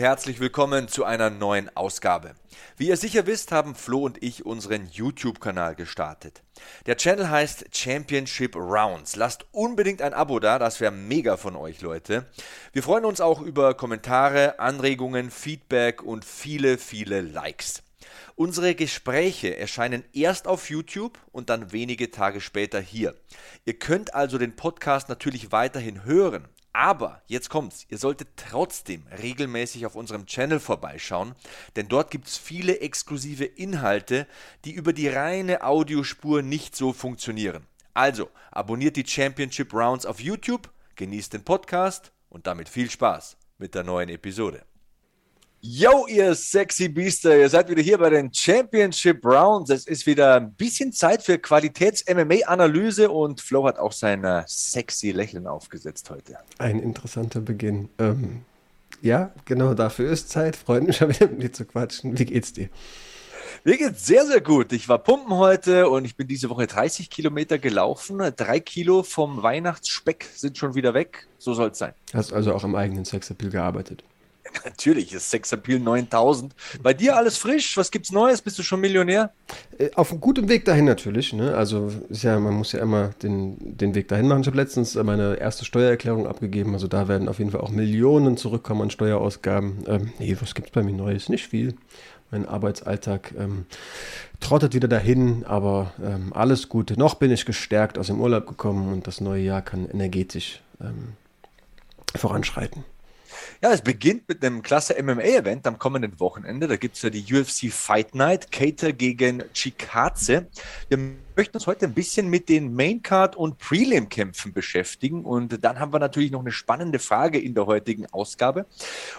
herzlich willkommen zu einer neuen Ausgabe. Wie ihr sicher wisst, haben Flo und ich unseren YouTube-Kanal gestartet. Der Channel heißt Championship Rounds. Lasst unbedingt ein Abo da, das wäre mega von euch, Leute. Wir freuen uns auch über Kommentare, Anregungen, Feedback und viele, viele Likes. Unsere Gespräche erscheinen erst auf YouTube und dann wenige Tage später hier. Ihr könnt also den Podcast natürlich weiterhin hören, aber jetzt kommt's, ihr solltet trotzdem regelmäßig auf unserem Channel vorbeischauen, denn dort gibt's viele exklusive Inhalte, die über die reine Audiospur nicht so funktionieren. Also, abonniert die Championship Rounds auf YouTube, genießt den Podcast und damit viel Spaß mit der neuen Episode. Yo, ihr sexy Biester, ihr seid wieder hier bei den Championship Rounds. Es ist wieder ein bisschen Zeit für Qualitäts-MMA-Analyse und Flo hat auch sein äh, sexy Lächeln aufgesetzt heute. Ein interessanter Beginn. Ähm, ja, genau dafür ist Zeit. Freut mich schon wieder mit dir zu quatschen. Wie geht's dir? Mir geht's sehr, sehr gut. Ich war pumpen heute und ich bin diese Woche 30 Kilometer gelaufen. Drei Kilo vom Weihnachtsspeck sind schon wieder weg. So soll es sein. Hast also auch am eigenen Sexappeal gearbeitet? Natürlich ist Sexappeal 9000. Bei dir alles frisch? Was gibt's Neues? Bist du schon Millionär? Äh, auf einem guten Weg dahin natürlich. Ne? Also ja, man muss ja immer den, den Weg dahin machen. Ich habe letztens meine erste Steuererklärung abgegeben. Also da werden auf jeden Fall auch Millionen zurückkommen an Steuerausgaben. Ähm, nee, was gibt's bei mir Neues? Nicht viel. Mein Arbeitsalltag ähm, trottet wieder dahin, aber ähm, alles Gute. Noch bin ich gestärkt aus dem Urlaub gekommen und das neue Jahr kann energetisch ähm, voranschreiten. Ja, es beginnt mit einem klasse MMA-Event am kommenden Wochenende. Da gibt es ja die UFC Fight Night, Cater gegen Chikaze. Wir möchten uns heute ein bisschen mit den Maincard- und Prelim-Kämpfen beschäftigen. Und dann haben wir natürlich noch eine spannende Frage in der heutigen Ausgabe.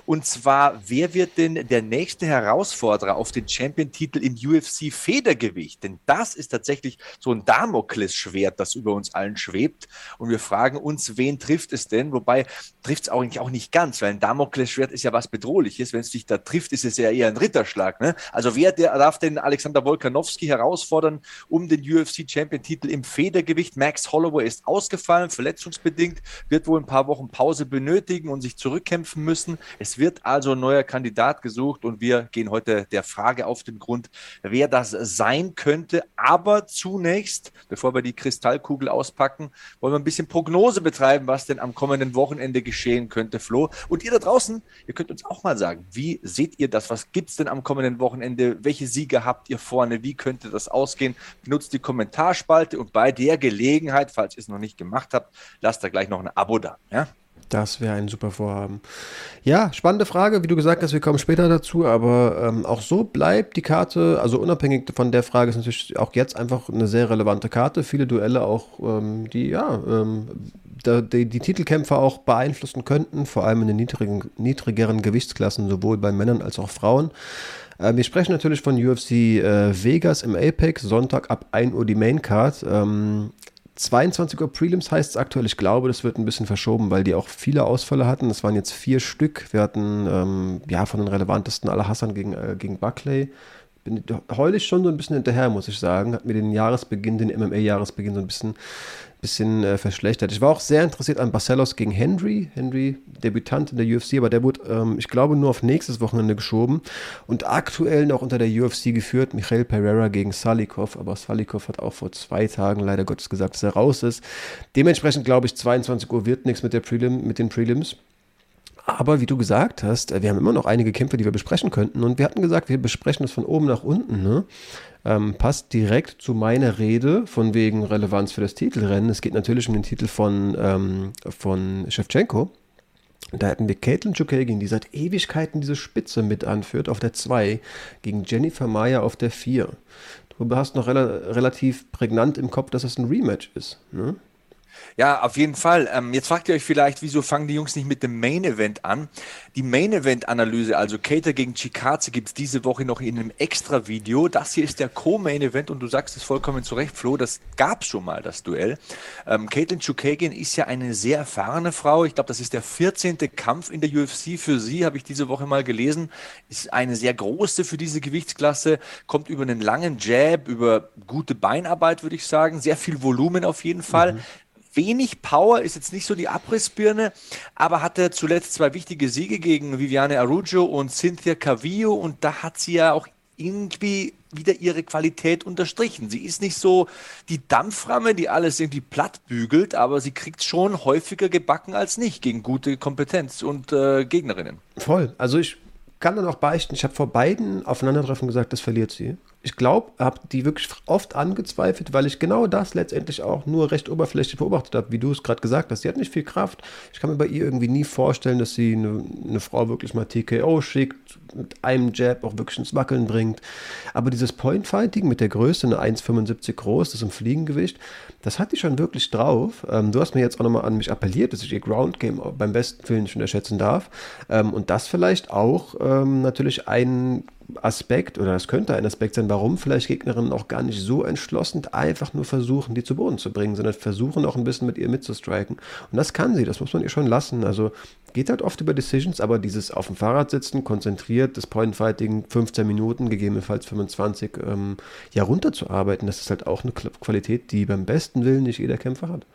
Und zwar, wer wird denn der nächste Herausforderer auf den Champion-Titel im UFC Federgewicht? Denn das ist tatsächlich so ein Damoklesschwert, das über uns allen schwebt. Und wir fragen uns, wen trifft es denn? Wobei trifft es eigentlich auch nicht ganz, weil ein Damoklesschwert ist ja was Bedrohliches. Wenn es dich da trifft, ist es ja eher ein Ritterschlag. Ne? Also wer der, darf den Alexander Wolkanowski herausfordern um den UFC UFC-Champion-Titel im Federgewicht. Max Holloway ist ausgefallen, verletzungsbedingt, wird wohl ein paar Wochen Pause benötigen und sich zurückkämpfen müssen. Es wird also ein neuer Kandidat gesucht und wir gehen heute der Frage auf den Grund, wer das sein könnte. Aber zunächst, bevor wir die Kristallkugel auspacken, wollen wir ein bisschen Prognose betreiben, was denn am kommenden Wochenende geschehen könnte, Flo. Und ihr da draußen, ihr könnt uns auch mal sagen, wie seht ihr das? Was gibt es denn am kommenden Wochenende? Welche Siege habt ihr vorne? Wie könnte das ausgehen? Benutzt die Kommentare Kommentarspalte und bei der Gelegenheit, falls ihr es noch nicht gemacht habt, lasst da gleich noch ein Abo da. Ja? Das wäre ein super Vorhaben. Ja, spannende Frage. Wie du gesagt hast, wir kommen später dazu, aber ähm, auch so bleibt die Karte, also unabhängig von der Frage, ist natürlich auch jetzt einfach eine sehr relevante Karte. Viele Duelle auch, ähm, die ja ähm, die, die, Titelkämpfer auch beeinflussen könnten, vor allem in den niedrigen, niedrigeren Gewichtsklassen, sowohl bei Männern als auch Frauen. Äh, wir sprechen natürlich von UFC äh, Vegas im Apex, Sonntag ab 1 Uhr die Maincard. Ähm, 22 Uhr Prelims heißt es aktuell. Ich glaube, das wird ein bisschen verschoben, weil die auch viele Ausfälle hatten. Das waren jetzt vier Stück. Wir hatten ähm, ja von den relevantesten aller Hassan gegen, äh, gegen Buckley. Bin heul ich schon so ein bisschen hinterher, muss ich sagen. Hat mir den Jahresbeginn, den MMA-Jahresbeginn so ein bisschen bisschen äh, verschlechtert. Ich war auch sehr interessiert an Barcelos gegen Henry. Henry, Debütant in der UFC, aber der wurde, ähm, ich glaube, nur auf nächstes Wochenende geschoben und aktuell noch unter der UFC geführt. Michael Pereira gegen Salikov, aber Salikov hat auch vor zwei Tagen leider Gottes gesagt, dass er raus ist. Dementsprechend glaube ich, 22 Uhr wird nichts mit, der Prelim, mit den Prelims. Aber wie du gesagt hast, wir haben immer noch einige Kämpfe, die wir besprechen könnten. Und wir hatten gesagt, wir besprechen das von oben nach unten. Ne? Ähm, passt direkt zu meiner Rede von wegen Relevanz für das Titelrennen. Es geht natürlich um den Titel von, ähm, von Shevchenko. Da hatten wir Caitlin Chukagin, die seit Ewigkeiten diese Spitze mit anführt, auf der 2, gegen Jennifer Meyer auf der 4. Du hast noch rel relativ prägnant im Kopf, dass es ein Rematch ist. Ne? Ja, auf jeden Fall. Ähm, jetzt fragt ihr euch vielleicht, wieso fangen die Jungs nicht mit dem Main Event an? Die Main Event Analyse, also Cater gegen Chikaze, gibt es diese Woche noch in einem extra Video. Das hier ist der Co-Main Event und du sagst es vollkommen zu Recht, Flo, das gab schon mal, das Duell. Ähm, Caitlin Chukagin ist ja eine sehr erfahrene Frau. Ich glaube, das ist der 14. Kampf in der UFC für sie, habe ich diese Woche mal gelesen. Ist eine sehr große für diese Gewichtsklasse, kommt über einen langen Jab, über gute Beinarbeit, würde ich sagen, sehr viel Volumen auf jeden Fall. Mhm wenig Power, ist jetzt nicht so die Abrissbirne, aber hatte zuletzt zwei wichtige Siege gegen Viviane Arujo und Cynthia Cavillo und da hat sie ja auch irgendwie wieder ihre Qualität unterstrichen. Sie ist nicht so die Dampframme, die alles irgendwie platt bügelt, aber sie kriegt schon häufiger gebacken als nicht gegen gute Kompetenz und äh, Gegnerinnen. Voll. Also ich kann dann auch beichten, ich habe vor beiden Aufeinandertreffen gesagt, das verliert sie ich glaube, habe die wirklich oft angezweifelt, weil ich genau das letztendlich auch nur recht oberflächlich beobachtet habe, wie du es gerade gesagt hast. Sie hat nicht viel Kraft. Ich kann mir bei ihr irgendwie nie vorstellen, dass sie eine, eine Frau wirklich mal TKO schickt, mit einem Jab auch wirklich ins Wackeln bringt. Aber dieses Point-Fighting mit der Größe, eine 1,75 groß, das im Fliegengewicht, das hat die schon wirklich drauf. Ähm, du hast mir jetzt auch nochmal an mich appelliert, dass ich ihr Ground Game beim besten Willen schon erschätzen darf. Ähm, und das vielleicht auch ähm, natürlich ein Aspekt oder das könnte ein Aspekt sein, warum vielleicht Gegnerinnen auch gar nicht so entschlossen einfach nur versuchen, die zu Boden zu bringen, sondern versuchen auch ein bisschen mit ihr mitzustriken. Und das kann sie, das muss man ihr schon lassen. Also geht halt oft über Decisions, aber dieses auf dem Fahrrad sitzen, konzentriert, das Point Fighting 15 Minuten, gegebenenfalls 25, ähm, ja runterzuarbeiten, das ist halt auch eine Qualität, die beim besten Willen nicht jeder Kämpfer hat.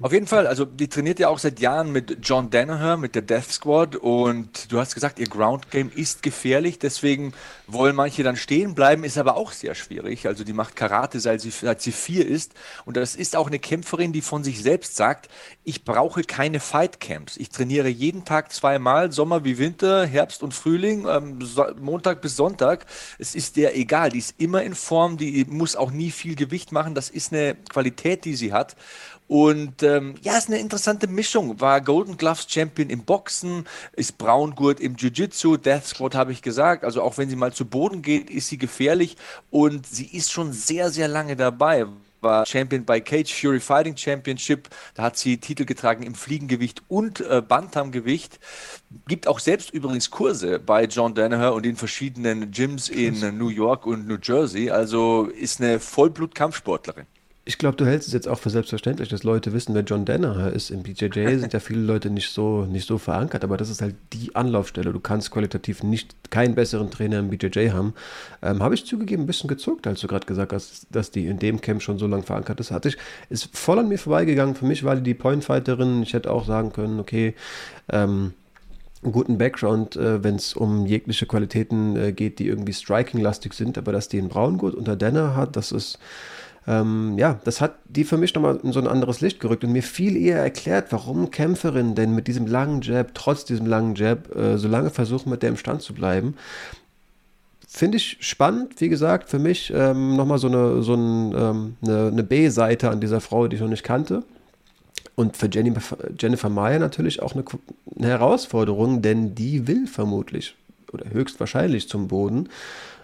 Auf jeden Fall, also die trainiert ja auch seit Jahren mit John Danaher, mit der Death Squad und du hast gesagt, ihr Ground Game ist gefährlich, deswegen wollen manche dann stehen bleiben, ist aber auch sehr schwierig. Also die macht Karate, seit sie, seit sie vier ist und das ist auch eine Kämpferin, die von sich selbst sagt, ich brauche keine Fight Camps. Ich trainiere jeden Tag zweimal, Sommer wie Winter, Herbst und Frühling, ähm, so, Montag bis Sonntag. Es ist der egal, die ist immer in Form, die muss auch nie viel Gewicht machen, das ist eine Qualität, die sie hat und ähm, ja, ist eine interessante Mischung. War Golden Gloves Champion im Boxen, ist Braungurt im Jiu-Jitsu, Death Squad habe ich gesagt. Also auch wenn sie mal zu Boden geht, ist sie gefährlich und sie ist schon sehr, sehr lange dabei. War Champion bei Cage Fury Fighting Championship. Da hat sie Titel getragen im Fliegengewicht und äh, Bantamgewicht. Gibt auch selbst übrigens Kurse bei John Danaher und in verschiedenen Gyms in New York und New Jersey. Also ist eine Vollblut-Kampfsportlerin. Ich glaube, du hältst es jetzt auch für selbstverständlich, dass Leute wissen, wer John Danaher ist. Im BJJ sind ja viele Leute nicht so, nicht so verankert, aber das ist halt die Anlaufstelle. Du kannst qualitativ nicht keinen besseren Trainer im BJJ haben. Ähm, Habe ich zugegeben ein bisschen gezuckt, als du gerade gesagt hast, dass die in dem Camp schon so lange verankert ist. Hatte ich, ist voll an mir vorbeigegangen. Für mich war die die Pointfighterin. Ich hätte auch sagen können, okay, ähm, einen guten Background, äh, wenn es um jegliche Qualitäten äh, geht, die irgendwie striking-lastig sind, aber dass die einen Braungurt unter Denner hat, das ist ähm, ja, das hat die für mich nochmal in so ein anderes Licht gerückt und mir viel eher erklärt, warum Kämpferinnen denn mit diesem langen Jab, trotz diesem langen Jab, äh, so lange versuchen, mit der im Stand zu bleiben. Finde ich spannend, wie gesagt, für mich ähm, nochmal so eine, so ein, ähm, eine, eine B-Seite an dieser Frau, die ich noch nicht kannte. Und für Jennifer, Jennifer Meyer natürlich auch eine, eine Herausforderung, denn die will vermutlich oder höchstwahrscheinlich zum Boden.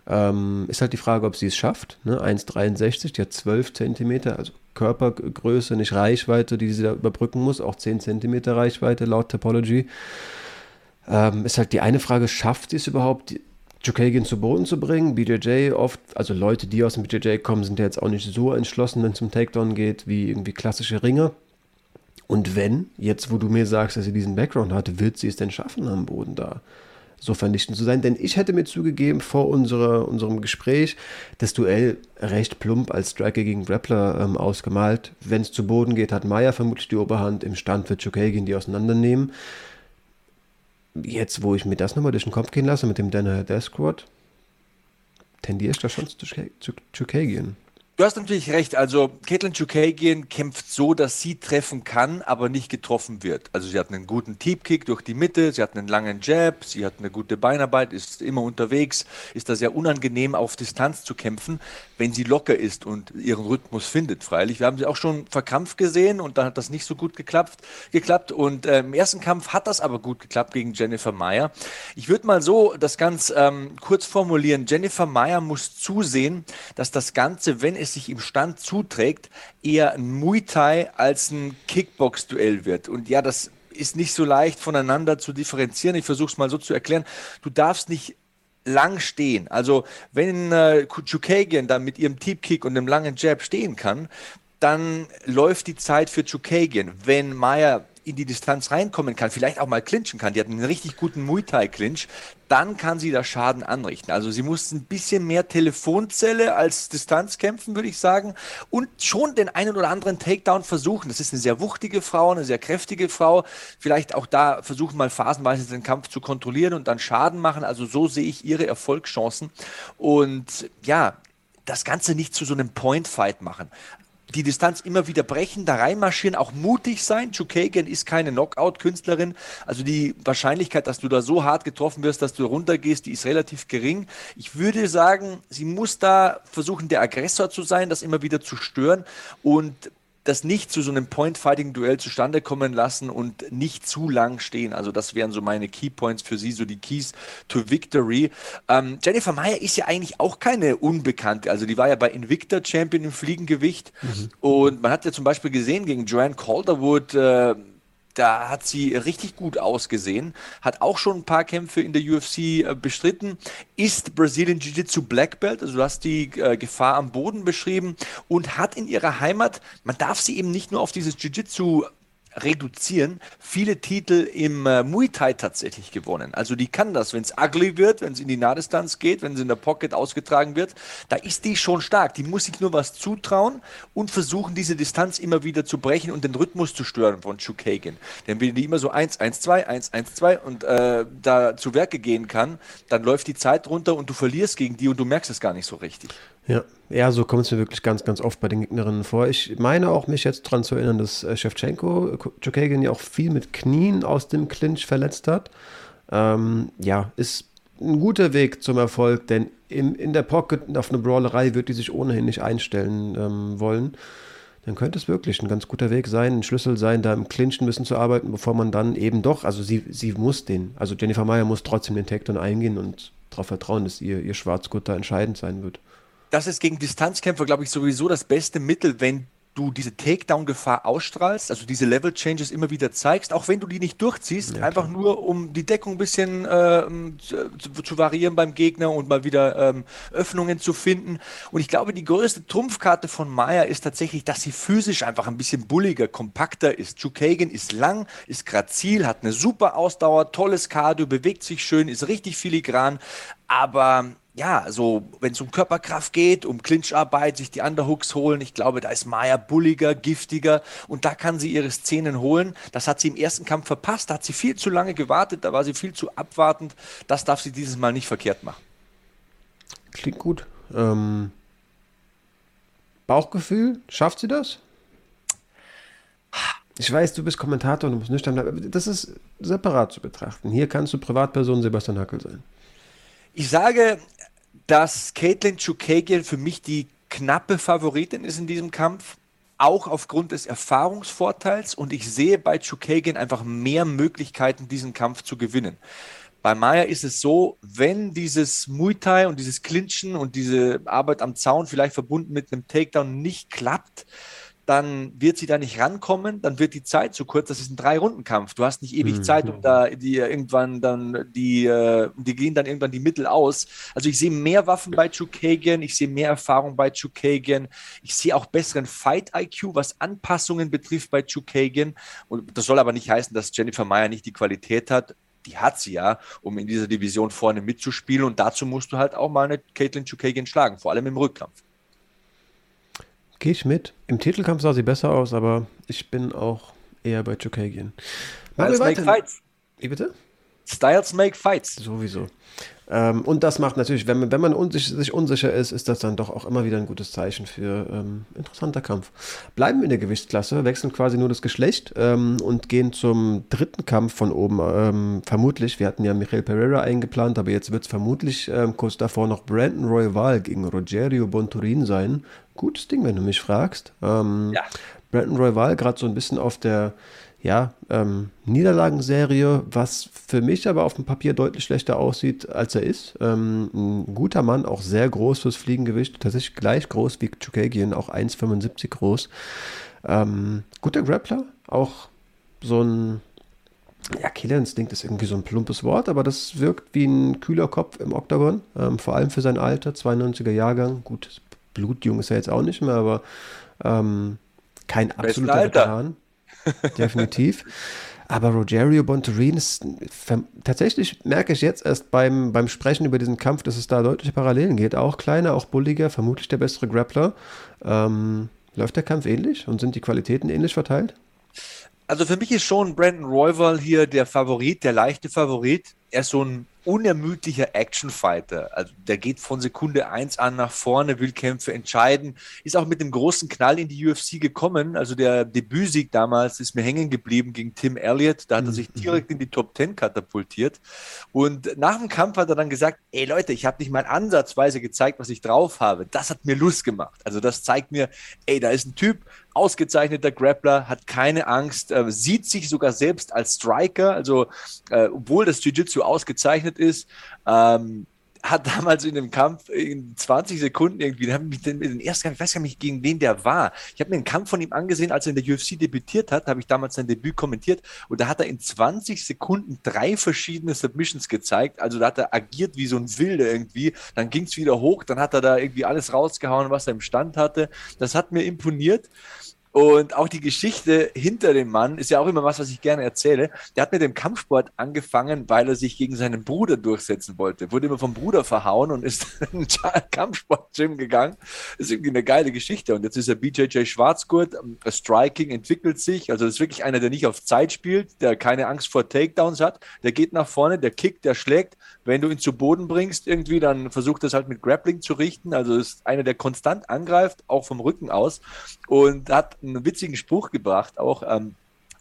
Ähm, ist halt die Frage, ob sie es schafft. Ne? 1,63, die hat 12 Zentimeter, also Körpergröße, nicht Reichweite, die sie da überbrücken muss, auch 10 Zentimeter Reichweite laut Topology. Ähm, ist halt die eine Frage, schafft sie es überhaupt, Chukagian zu Boden zu bringen? BJJ oft, also Leute, die aus dem BJJ kommen, sind ja jetzt auch nicht so entschlossen, wenn es um Takedown geht, wie irgendwie klassische Ringer. Und wenn, jetzt wo du mir sagst, dass sie diesen Background hatte, wird sie es denn schaffen am Boden da? So vernichtend zu sein. Denn ich hätte mir zugegeben vor unserer, unserem Gespräch das Duell recht plump als Striker gegen Grappler ähm, ausgemalt. Wenn es zu Boden geht, hat Maya vermutlich die Oberhand. Im Stand wird Chukagin die auseinandernehmen. Jetzt, wo ich mir das nochmal durch den Kopf gehen lasse mit dem Denner Death Squad, tendiere ich da schon zu Chukagin. Du hast natürlich recht. Also Caitlin Chukagian kämpft so, dass sie treffen kann, aber nicht getroffen wird. Also sie hat einen guten Teep-Kick durch die Mitte, sie hat einen langen Jab, sie hat eine gute Beinarbeit, ist immer unterwegs, ist da sehr unangenehm auf Distanz zu kämpfen, wenn sie locker ist und ihren Rhythmus findet. Freilich, wir haben sie auch schon verkrampft gesehen und dann hat das nicht so gut geklappt. geklappt. Und äh, im ersten Kampf hat das aber gut geklappt gegen Jennifer Meyer. Ich würde mal so das ganz ähm, kurz formulieren. Jennifer Meyer muss zusehen, dass das Ganze, wenn es sich im Stand zuträgt, eher ein Muay Thai als ein Kickbox-Duell wird. Und ja, das ist nicht so leicht voneinander zu differenzieren. Ich versuche es mal so zu erklären. Du darfst nicht lang stehen. Also wenn äh, Chukagian dann mit ihrem Deep und einem langen Jab stehen kann, dann läuft die Zeit für Chukagian. Wenn Maya in die Distanz reinkommen kann, vielleicht auch mal clinchen kann, die hat einen richtig guten Muay Thai Clinch, dann kann sie da Schaden anrichten. Also sie muss ein bisschen mehr Telefonzelle als Distanz kämpfen, würde ich sagen, und schon den einen oder anderen Takedown versuchen. Das ist eine sehr wuchtige Frau, eine sehr kräftige Frau. Vielleicht auch da versuchen mal phasenweise den Kampf zu kontrollieren und dann Schaden machen. Also so sehe ich ihre Erfolgschancen. Und ja, das Ganze nicht zu so einem Point-Fight machen die Distanz immer wieder brechen, da reinmarschieren, auch mutig sein. Chukagan ist keine Knockout-Künstlerin. Also die Wahrscheinlichkeit, dass du da so hart getroffen wirst, dass du runtergehst, die ist relativ gering. Ich würde sagen, sie muss da versuchen, der Aggressor zu sein, das immer wieder zu stören und das nicht zu so einem Point-Fighting-Duell zustande kommen lassen und nicht zu lang stehen. Also das wären so meine Keypoints für sie, so die Keys to Victory. Ähm, Jennifer Meyer ist ja eigentlich auch keine Unbekannte. Also die war ja bei Invicta Champion im Fliegengewicht. Mhm. Und man hat ja zum Beispiel gesehen gegen Joanne Calderwood, äh, da hat sie richtig gut ausgesehen, hat auch schon ein paar Kämpfe in der UFC äh, bestritten, ist Brazilian Jiu-Jitsu Black Belt, also du hast die äh, Gefahr am Boden beschrieben und hat in ihrer Heimat, man darf sie eben nicht nur auf dieses Jiu-Jitsu reduzieren, viele Titel im äh, Muay Thai tatsächlich gewonnen. Also die kann das, wenn es ugly wird, wenn es in die Nahdistanz geht, wenn sie in der Pocket ausgetragen wird, da ist die schon stark. Die muss sich nur was zutrauen und versuchen, diese Distanz immer wieder zu brechen und den Rhythmus zu stören von Chukagan. Denn wenn die immer so 1, 1, 2, 1, 1, 2 und äh, da zu Werke gehen kann, dann läuft die Zeit runter und du verlierst gegen die und du merkst es gar nicht so richtig. Ja, ja, so kommt es mir wirklich ganz, ganz oft bei den Gegnerinnen vor. Ich meine auch, mich jetzt daran zu erinnern, dass äh, Shevchenko Chukagian ja auch viel mit Knien aus dem Clinch verletzt hat. Ähm, ja, ist ein guter Weg zum Erfolg, denn im, in der Pocket auf eine Brawlerei wird die sich ohnehin nicht einstellen ähm, wollen. Dann könnte es wirklich ein ganz guter Weg sein, ein Schlüssel sein, da im Clinch ein bisschen zu arbeiten, bevor man dann eben doch, also sie, sie muss den, also Jennifer Meyer muss trotzdem den Takedown eingehen und darauf vertrauen, dass ihr, ihr Schwarzgurt da entscheidend sein wird das ist gegen Distanzkämpfer, glaube ich, sowieso das beste Mittel, wenn du diese Takedown-Gefahr ausstrahlst, also diese Level-Changes immer wieder zeigst, auch wenn du die nicht durchziehst, ja, einfach nur um die Deckung ein bisschen äh, zu, zu, variieren beim Gegner und mal wieder ähm, Öffnungen zu finden. Und ich glaube, die größte Trumpfkarte von Maya ist tatsächlich, dass sie physisch einfach ein bisschen bulliger, kompakter ist. Chukagan ist lang, ist grazil, hat eine super Ausdauer, tolles Cardio, bewegt sich schön, ist richtig filigran, aber ja, so, wenn es um Körperkraft geht, um Clincharbeit, sich die Underhooks holen, ich glaube, da ist Maya bulliger, giftiger und da kann sie ihre Szenen holen. Das hat sie im ersten Kampf verpasst, da hat sie viel zu lange gewartet, da war sie viel zu abwartend. Das darf sie dieses Mal nicht verkehrt machen. Klingt gut. Ähm, Bauchgefühl, schafft sie das? Ich weiß, du bist Kommentator und du musst nüchtern bleiben. Das ist separat zu betrachten. Hier kannst du Privatperson Sebastian Hackel sein. Ich sage, dass Caitlin Chukagian für mich die knappe Favoritin ist in diesem Kampf, auch aufgrund des Erfahrungsvorteils und ich sehe bei Chukagian einfach mehr Möglichkeiten, diesen Kampf zu gewinnen. Bei Maya ist es so, wenn dieses Muay Thai und dieses Clinchen und diese Arbeit am Zaun vielleicht verbunden mit einem Takedown nicht klappt, dann wird sie da nicht rankommen, dann wird die Zeit zu kurz. Das ist ein Drei-Runden-Kampf. Du hast nicht ewig mhm. Zeit, um da die irgendwann dann die, äh, die gehen dann irgendwann die Mittel aus. Also ich sehe mehr Waffen bei Chukagan, ich sehe mehr Erfahrung bei Chukagan, ich sehe auch besseren Fight-IQ, was Anpassungen betrifft bei Chukagan. Und das soll aber nicht heißen, dass Jennifer Meyer nicht die Qualität hat die hat sie ja, um in dieser Division vorne mitzuspielen. Und dazu musst du halt auch mal eine Caitlin Chukagan schlagen, vor allem im Rückkampf. Gehe ich mit. Im Titelkampf sah sie besser aus, aber ich bin auch eher bei Chukagian. Styles make fights. Wie bitte? Styles make fights. Sowieso. Ähm, und das macht natürlich, wenn man, wenn man unsicher, sich unsicher ist, ist das dann doch auch immer wieder ein gutes Zeichen für ähm, interessanter Kampf. Bleiben wir in der Gewichtsklasse, wechseln quasi nur das Geschlecht ähm, und gehen zum dritten Kampf von oben. Ähm, vermutlich, wir hatten ja Michael Pereira eingeplant, aber jetzt wird es vermutlich ähm, kurz davor noch Brandon Royval gegen Rogerio Bonturin sein. Gutes Ding, wenn du mich fragst. Ähm, ja. Brandon Royval gerade so ein bisschen auf der ja, ähm, Niederlagenserie, was für mich aber auf dem Papier deutlich schlechter aussieht, als er ist. Ähm, ein guter Mann, auch sehr groß fürs Fliegengewicht, tatsächlich gleich groß wie Chukagian, auch 1,75 groß. Ähm, guter Grappler, auch so ein, ja, Killerinstinkt ist irgendwie so ein plumpes Wort, aber das wirkt wie ein kühler Kopf im Oktagon, ähm, vor allem für sein Alter, 92er Jahrgang. Gut, blutjung ist er jetzt auch nicht mehr, aber ähm, kein absoluter Veteran. definitiv. Aber Rogerio Bontorin ist tatsächlich merke ich jetzt erst beim, beim Sprechen über diesen Kampf, dass es da deutliche Parallelen geht. Auch kleiner, auch bulliger, vermutlich der bessere Grappler. Ähm, läuft der Kampf ähnlich und sind die Qualitäten ähnlich verteilt? Also für mich ist schon Brandon Royval hier der Favorit, der leichte Favorit. Er ist so ein unermüdlicher Actionfighter. Also der geht von Sekunde eins an nach vorne, will Kämpfe entscheiden, ist auch mit dem großen Knall in die UFC gekommen. Also der Debütsieg damals ist mir hängen geblieben gegen Tim Elliott. Da hat er sich mhm. direkt in die Top Ten katapultiert. Und nach dem Kampf hat er dann gesagt, ey Leute, ich habe nicht mal ansatzweise gezeigt, was ich drauf habe. Das hat mir Lust gemacht. Also das zeigt mir, ey, da ist ein Typ, ausgezeichneter Grappler, hat keine Angst, äh, sieht sich sogar selbst als Striker, also äh, obwohl das Jiu-Jitsu ausgezeichnet ist, ähm, hat damals in dem Kampf in 20 Sekunden irgendwie, haben mich den, den ersten, ich weiß gar nicht, gegen wen der war. Ich habe mir einen Kampf von ihm angesehen, als er in der UFC debütiert hat, habe ich damals sein Debüt kommentiert und da hat er in 20 Sekunden drei verschiedene Submissions gezeigt. Also da hat er agiert wie so ein Wilder irgendwie. Dann ging es wieder hoch, dann hat er da irgendwie alles rausgehauen, was er im Stand hatte. Das hat mir imponiert. Und auch die Geschichte hinter dem Mann ist ja auch immer was, was ich gerne erzähle. Der hat mit dem Kampfsport angefangen, weil er sich gegen seinen Bruder durchsetzen wollte. Wurde immer vom Bruder verhauen und ist in ein Kampfsport-Gym gegangen. Das ist irgendwie eine geile Geschichte. Und jetzt ist er BJJ Schwarzgurt. Striking entwickelt sich. Also das ist wirklich einer, der nicht auf Zeit spielt, der keine Angst vor Takedowns hat. Der geht nach vorne, der kickt, der schlägt. Wenn du ihn zu Boden bringst irgendwie, dann versucht das halt mit Grappling zu richten. Also ist einer, der konstant angreift, auch vom Rücken aus. Und hat einen witzigen Spruch gebracht, auch, ähm,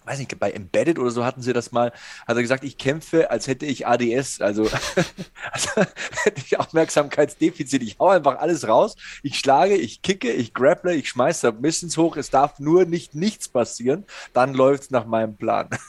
weiß nicht, bei Embedded oder so hatten sie das mal, hat er gesagt, ich kämpfe, als hätte ich ADS, also, also hätte ich Aufmerksamkeitsdefizit. Ich hau einfach alles raus, ich schlage, ich kicke, ich grapple, ich schmeiße Submissions hoch, es darf nur nicht nichts passieren, dann läuft es nach meinem Plan.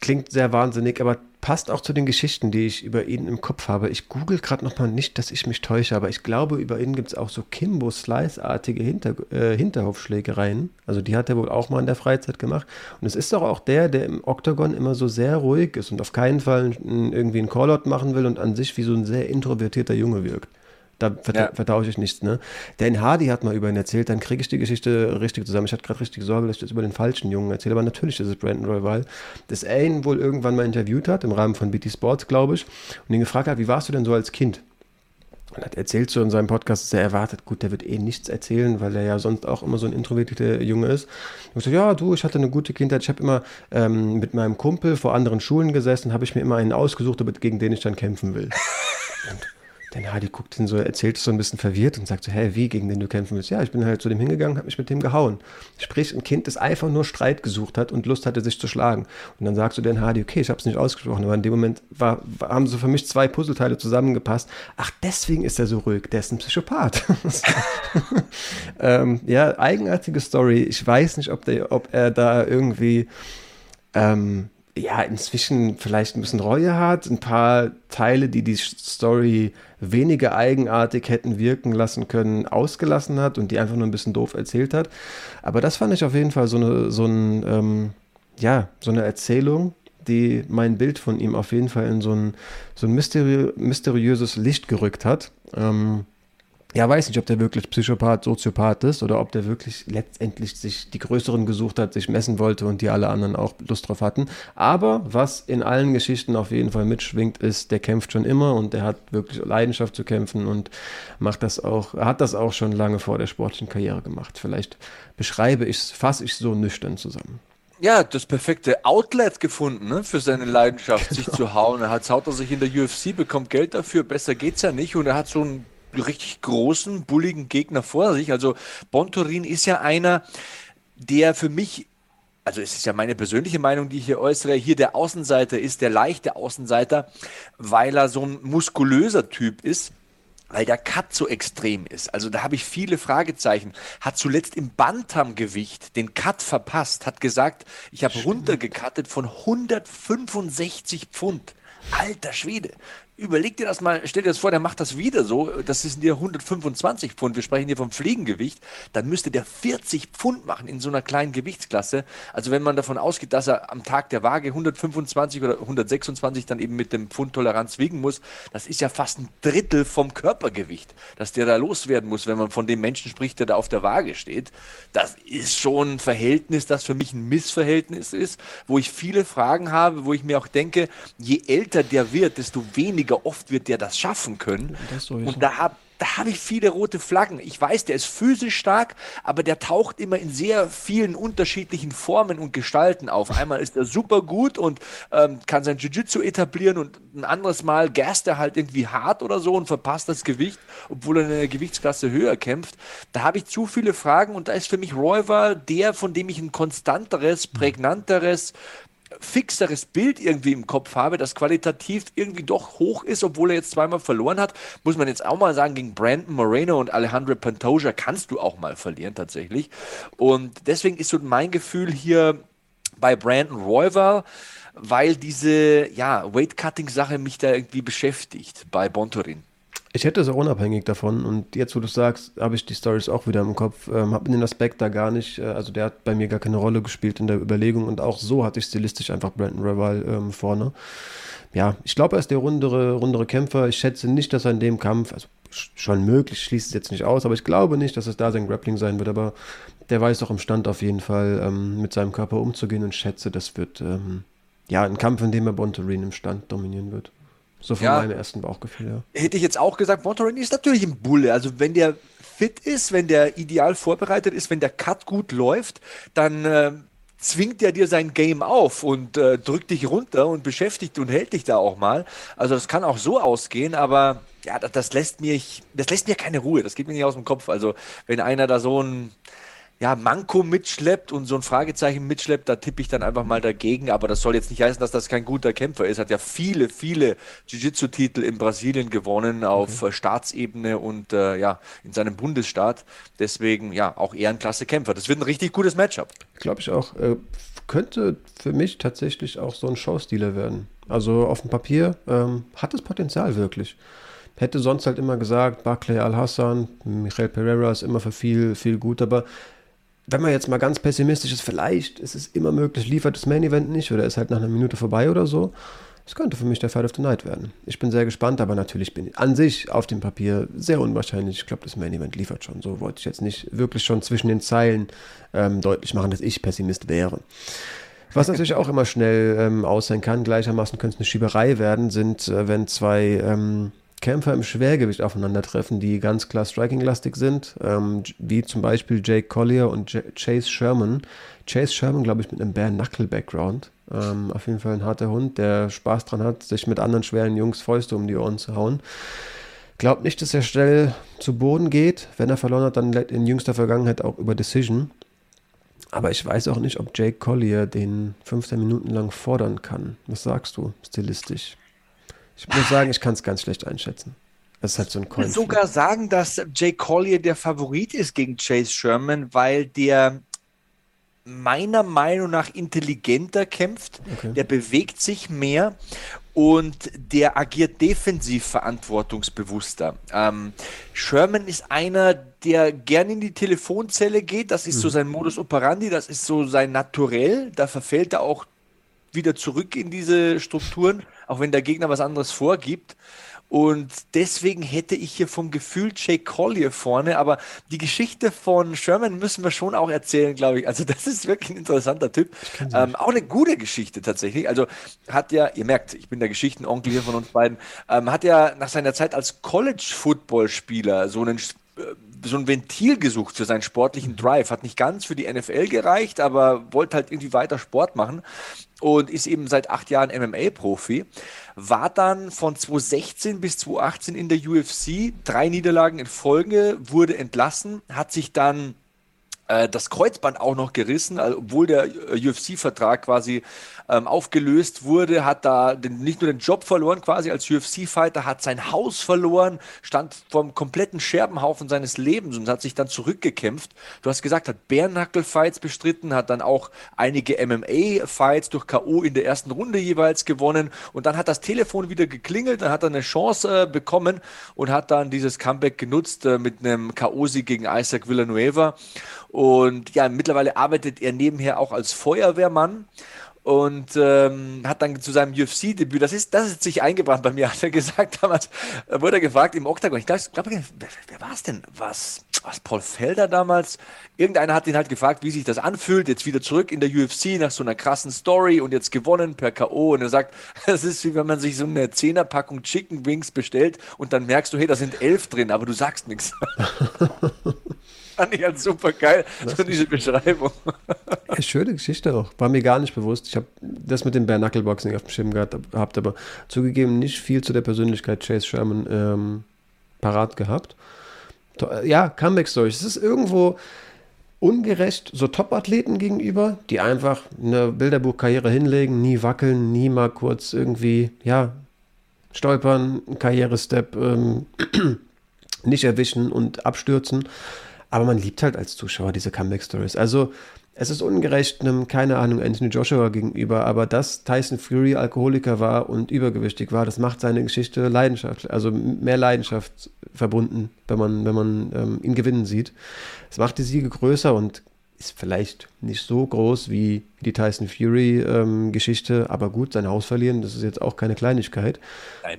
Klingt sehr wahnsinnig, aber passt auch zu den Geschichten, die ich über ihn im Kopf habe. Ich google gerade nochmal nicht, dass ich mich täusche, aber ich glaube, über ihn gibt es auch so Kimbo-Slice-artige Hinter, äh, Hinterhofschlägereien. Also die hat er wohl auch mal in der Freizeit gemacht. Und es ist doch auch der, der im Oktagon immer so sehr ruhig ist und auf keinen Fall irgendwie einen Callout machen will und an sich wie so ein sehr introvertierter Junge wirkt. Da verta ja. vertausche ich nichts, ne? Dan Hardy hat mal über ihn erzählt, dann kriege ich die Geschichte richtig zusammen. Ich hatte gerade richtig Sorge, dass ich das über den falschen Jungen erzähle, aber natürlich ist es Brandon Royval, dass er ihn wohl irgendwann mal interviewt hat, im Rahmen von BT Sports, glaube ich, und ihn gefragt hat, wie warst du denn so als Kind? Und hat erzählt so in seinem Podcast, dass er erwartet, gut, der wird eh nichts erzählen, weil er ja sonst auch immer so ein introvertierter Junge ist. Und so, ja, du, ich hatte eine gute Kindheit. Ich habe immer ähm, mit meinem Kumpel vor anderen Schulen gesessen, habe ich mir immer einen ausgesucht, gegen den ich dann kämpfen will. Und denn Hardy guckt ihn so, erzählt es so ein bisschen verwirrt und sagt so, hä, wie, gegen den du kämpfen willst? Ja, ich bin halt zu dem hingegangen, habe mich mit dem gehauen. Sprich, ein Kind, das einfach nur Streit gesucht hat und Lust hatte, sich zu schlagen. Und dann sagst du den Hardy, okay, ich habe es nicht ausgesprochen, aber in dem Moment war, haben so für mich zwei Puzzleteile zusammengepasst. Ach, deswegen ist er so ruhig, der ist ein Psychopath. ähm, ja, eigenartige Story. Ich weiß nicht, ob, der, ob er da irgendwie... Ähm, ja, inzwischen vielleicht ein bisschen Reue hat, ein paar Teile, die die Story weniger eigenartig hätten wirken lassen können, ausgelassen hat und die einfach nur ein bisschen doof erzählt hat. Aber das fand ich auf jeden Fall so eine, so ein, ähm, ja, so eine Erzählung, die mein Bild von ihm auf jeden Fall in so ein, so ein mysteri mysteriöses Licht gerückt hat. Ähm, ja, weiß nicht, ob der wirklich Psychopath, Soziopath ist oder ob der wirklich letztendlich sich die Größeren gesucht hat, sich messen wollte und die alle anderen auch Lust drauf hatten. Aber was in allen Geschichten auf jeden Fall mitschwingt, ist, der kämpft schon immer und der hat wirklich Leidenschaft zu kämpfen und macht das auch, hat das auch schon lange vor der sportlichen Karriere gemacht. Vielleicht beschreibe ich es, fasse ich so nüchtern zusammen. ja, das perfekte Outlet gefunden ne, für seine Leidenschaft, sich zu hauen. Er hat, haut er sich in der UFC, bekommt Geld dafür, besser geht's ja nicht. Und er hat so einen richtig großen, bulligen Gegner vor sich. Also Bontorin ist ja einer, der für mich also es ist ja meine persönliche Meinung, die ich hier äußere, hier der Außenseiter ist, der leichte Außenseiter, weil er so ein muskulöser Typ ist weil der Cut so extrem ist. Also da habe ich viele Fragezeichen. Hat zuletzt im Bantamgewicht den Cut verpasst, hat gesagt, ich habe runtergekattet von 165 Pfund. Alter Schwede, überleg dir das mal, stell dir das vor, der macht das wieder so, das sind dir 125 Pfund, wir sprechen hier vom Fliegengewicht, dann müsste der 40 Pfund machen in so einer kleinen Gewichtsklasse. Also wenn man davon ausgeht, dass er am Tag der Waage 125 oder 126 dann eben mit dem Pfundtoleranz wiegen muss, das ist ja fast ein Drittel vom Körpergewicht, dass der da loswerden muss, wenn man von dem Menschen spricht, der da auf der Waage steht. Das ist schon ein Verhältnis, das für mich ein Missverhältnis ist, wo ich viele Fragen habe, wo ich mir auch denke, je älter der wird, desto weniger weniger oft wird der das schaffen können. Das und da habe da habe ich viele rote Flaggen. Ich weiß, der ist physisch stark, aber der taucht immer in sehr vielen unterschiedlichen Formen und Gestalten auf. Einmal ist er super gut und ähm, kann sein Jiu-Jitsu etablieren und ein anderes Mal gast er halt irgendwie hart oder so und verpasst das Gewicht, obwohl er in der Gewichtsklasse höher kämpft. Da habe ich zu viele Fragen und da ist für mich Royval der, von dem ich ein konstanteres, prägnanteres, fixeres Bild irgendwie im Kopf habe, das qualitativ irgendwie doch hoch ist, obwohl er jetzt zweimal verloren hat, muss man jetzt auch mal sagen, gegen Brandon Moreno und Alejandro Pantoja kannst du auch mal verlieren tatsächlich. Und deswegen ist so mein Gefühl hier bei Brandon Royval, weil diese ja, Weight-Cutting-Sache mich da irgendwie beschäftigt bei Bontorin. Ich hätte es auch unabhängig davon und jetzt, wo du sagst, habe ich die Stories auch wieder im Kopf, ähm, habe den Aspekt da gar nicht, äh, also der hat bei mir gar keine Rolle gespielt in der Überlegung und auch so hatte ich stilistisch einfach Brandon Reval ähm, vorne. Ja, ich glaube, er ist der rundere, rundere Kämpfer. Ich schätze nicht, dass er in dem Kampf, also schon möglich, schließt es jetzt nicht aus, aber ich glaube nicht, dass es da sein Grappling sein wird, aber der weiß auch im Stand auf jeden Fall ähm, mit seinem Körper umzugehen und schätze, das wird ähm, ja ein Kampf, in dem er Bontorin im Stand dominieren wird. So von ja, meinem ersten Bauchgefühl, ja. Hätte ich jetzt auch gesagt, Montorini ist natürlich ein Bulle. Also wenn der fit ist, wenn der ideal vorbereitet ist, wenn der Cut gut läuft, dann äh, zwingt er dir sein Game auf und äh, drückt dich runter und beschäftigt und hält dich da auch mal. Also das kann auch so ausgehen, aber ja, das, das lässt mir, das lässt mir keine Ruhe. Das geht mir nicht aus dem Kopf. Also wenn einer da so ein ja, Manko mitschleppt und so ein Fragezeichen mitschleppt, da tippe ich dann einfach mal dagegen. Aber das soll jetzt nicht heißen, dass das kein guter Kämpfer ist. Hat ja viele, viele Jiu-Jitsu-Titel in Brasilien gewonnen auf okay. Staatsebene und äh, ja, in seinem Bundesstaat. Deswegen, ja, auch eher ein klasse Kämpfer. Das wird ein richtig gutes Matchup. Glaube ich auch. Äh, könnte für mich tatsächlich auch so ein Showstealer werden. Also auf dem Papier ähm, hat es Potenzial wirklich hätte sonst halt immer gesagt, Barclay Al-Hassan, Michael Pereira ist immer für viel, viel gut, aber wenn man jetzt mal ganz pessimistisch ist, vielleicht ist es immer möglich, liefert das Main Event nicht oder ist halt nach einer Minute vorbei oder so. Das könnte für mich der Fight of the Night werden. Ich bin sehr gespannt, aber natürlich bin ich an sich auf dem Papier sehr unwahrscheinlich. Ich glaube, das Main Event liefert schon. So wollte ich jetzt nicht wirklich schon zwischen den Zeilen ähm, deutlich machen, dass ich Pessimist wäre. Was natürlich auch immer schnell ähm, aussehen kann, gleichermaßen könnte es eine Schieberei werden, sind, äh, wenn zwei ähm, Kämpfer im Schwergewicht aufeinandertreffen, die ganz klar striking-lastig sind, ähm, wie zum Beispiel Jake Collier und J Chase Sherman. Chase Sherman, glaube ich, mit einem Bare-Knuckle-Background. Ähm, auf jeden Fall ein harter Hund, der Spaß dran hat, sich mit anderen schweren Jungs Fäuste um die Ohren zu hauen. Glaubt nicht, dass er schnell zu Boden geht. Wenn er verloren hat, dann in jüngster Vergangenheit auch über Decision. Aber ich weiß auch nicht, ob Jake Collier den 15 Minuten lang fordern kann. Was sagst du, stilistisch? Ich muss sagen, ich kann es ganz schlecht einschätzen. Das ist halt so ein Coin. Ich würde sogar sagen, dass Jay Collier der Favorit ist gegen Chase Sherman, weil der meiner Meinung nach intelligenter kämpft, okay. der bewegt sich mehr und der agiert defensiv verantwortungsbewusster. Ähm, Sherman ist einer, der gern in die Telefonzelle geht, das ist mhm. so sein Modus operandi, das ist so sein Naturell, da verfällt er auch wieder zurück in diese Strukturen, auch wenn der Gegner was anderes vorgibt. Und deswegen hätte ich hier vom Gefühl Jake Collier vorne, aber die Geschichte von Sherman müssen wir schon auch erzählen, glaube ich. Also das ist wirklich ein interessanter Typ. Ähm, auch eine gute Geschichte tatsächlich. Also hat ja, ihr merkt, ich bin der Geschichtenonkel hier von uns beiden, ähm, hat ja nach seiner Zeit als College-Football-Spieler so einen so ein Ventil gesucht für seinen sportlichen Drive. Hat nicht ganz für die NFL gereicht, aber wollte halt irgendwie weiter Sport machen und ist eben seit acht Jahren MMA-Profi. War dann von 2016 bis 2018 in der UFC, drei Niederlagen in Folge, wurde entlassen, hat sich dann äh, das Kreuzband auch noch gerissen, obwohl der äh, UFC-Vertrag quasi ähm, aufgelöst wurde, hat da den, nicht nur den Job verloren quasi als UFC-Fighter, hat sein Haus verloren, stand vom kompletten Scherbenhaufen seines Lebens und hat sich dann zurückgekämpft. Du hast gesagt, hat Bärnackel-Fights bestritten, hat dann auch einige MMA-Fights durch K.O. in der ersten Runde jeweils gewonnen und dann hat das Telefon wieder geklingelt, dann hat er eine Chance äh, bekommen und hat dann dieses Comeback genutzt äh, mit einem K.O.-Sieg gegen Isaac Villanueva. Und ja, mittlerweile arbeitet er nebenher auch als Feuerwehrmann und ähm, hat dann zu seinem UFC-Debüt, das ist, das ist sich eingebrannt bei mir, hat er gesagt damals, wurde er gefragt im Oktagon, ich glaube, glaub, wer, wer war es denn? Was, was Paul Felder damals? Irgendeiner hat ihn halt gefragt, wie sich das anfühlt, jetzt wieder zurück in der UFC nach so einer krassen Story und jetzt gewonnen per K.O. Und er sagt, das ist wie wenn man sich so eine Zehnerpackung Chicken Wings bestellt und dann merkst du, hey, da sind elf drin, aber du sagst nichts. fand ich halt super geil, so diese Beschreibung. Ja, schöne Geschichte auch. War mir gar nicht bewusst. Ich habe das mit dem Bare Knuckle Boxing auf dem Schirm gehabt, aber zugegeben nicht viel zu der Persönlichkeit Chase Sherman ähm, parat gehabt. Ja, Comeback Stories. Es ist irgendwo ungerecht so Top-Athleten gegenüber, die einfach eine Bilderbuchkarriere hinlegen, nie wackeln, nie mal kurz irgendwie, ja, stolpern, Karrierestep ähm, nicht erwischen und abstürzen. Aber man liebt halt als Zuschauer diese Comeback-Stories. Also es ist ungerecht einem, keine Ahnung, Anthony Joshua gegenüber, aber dass Tyson Fury Alkoholiker war und übergewichtig war, das macht seine Geschichte Leidenschaft, also mehr Leidenschaft verbunden, wenn man, wenn man ähm, ihn gewinnen sieht. Es macht die Siege größer und ist vielleicht nicht so groß wie die Tyson Fury ähm, Geschichte, aber gut, sein Haus verlieren, das ist jetzt auch keine Kleinigkeit.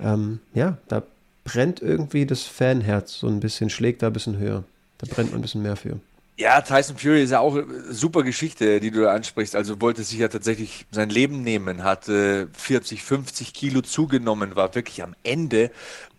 Ähm, ja, da brennt irgendwie das Fanherz so ein bisschen, schlägt da ein bisschen höher. Da brennt man ein bisschen mehr für. Ja, Tyson Fury ist ja auch eine super Geschichte, die du da ansprichst. Also wollte sich ja tatsächlich sein Leben nehmen, hatte 40, 50 Kilo zugenommen, war wirklich am Ende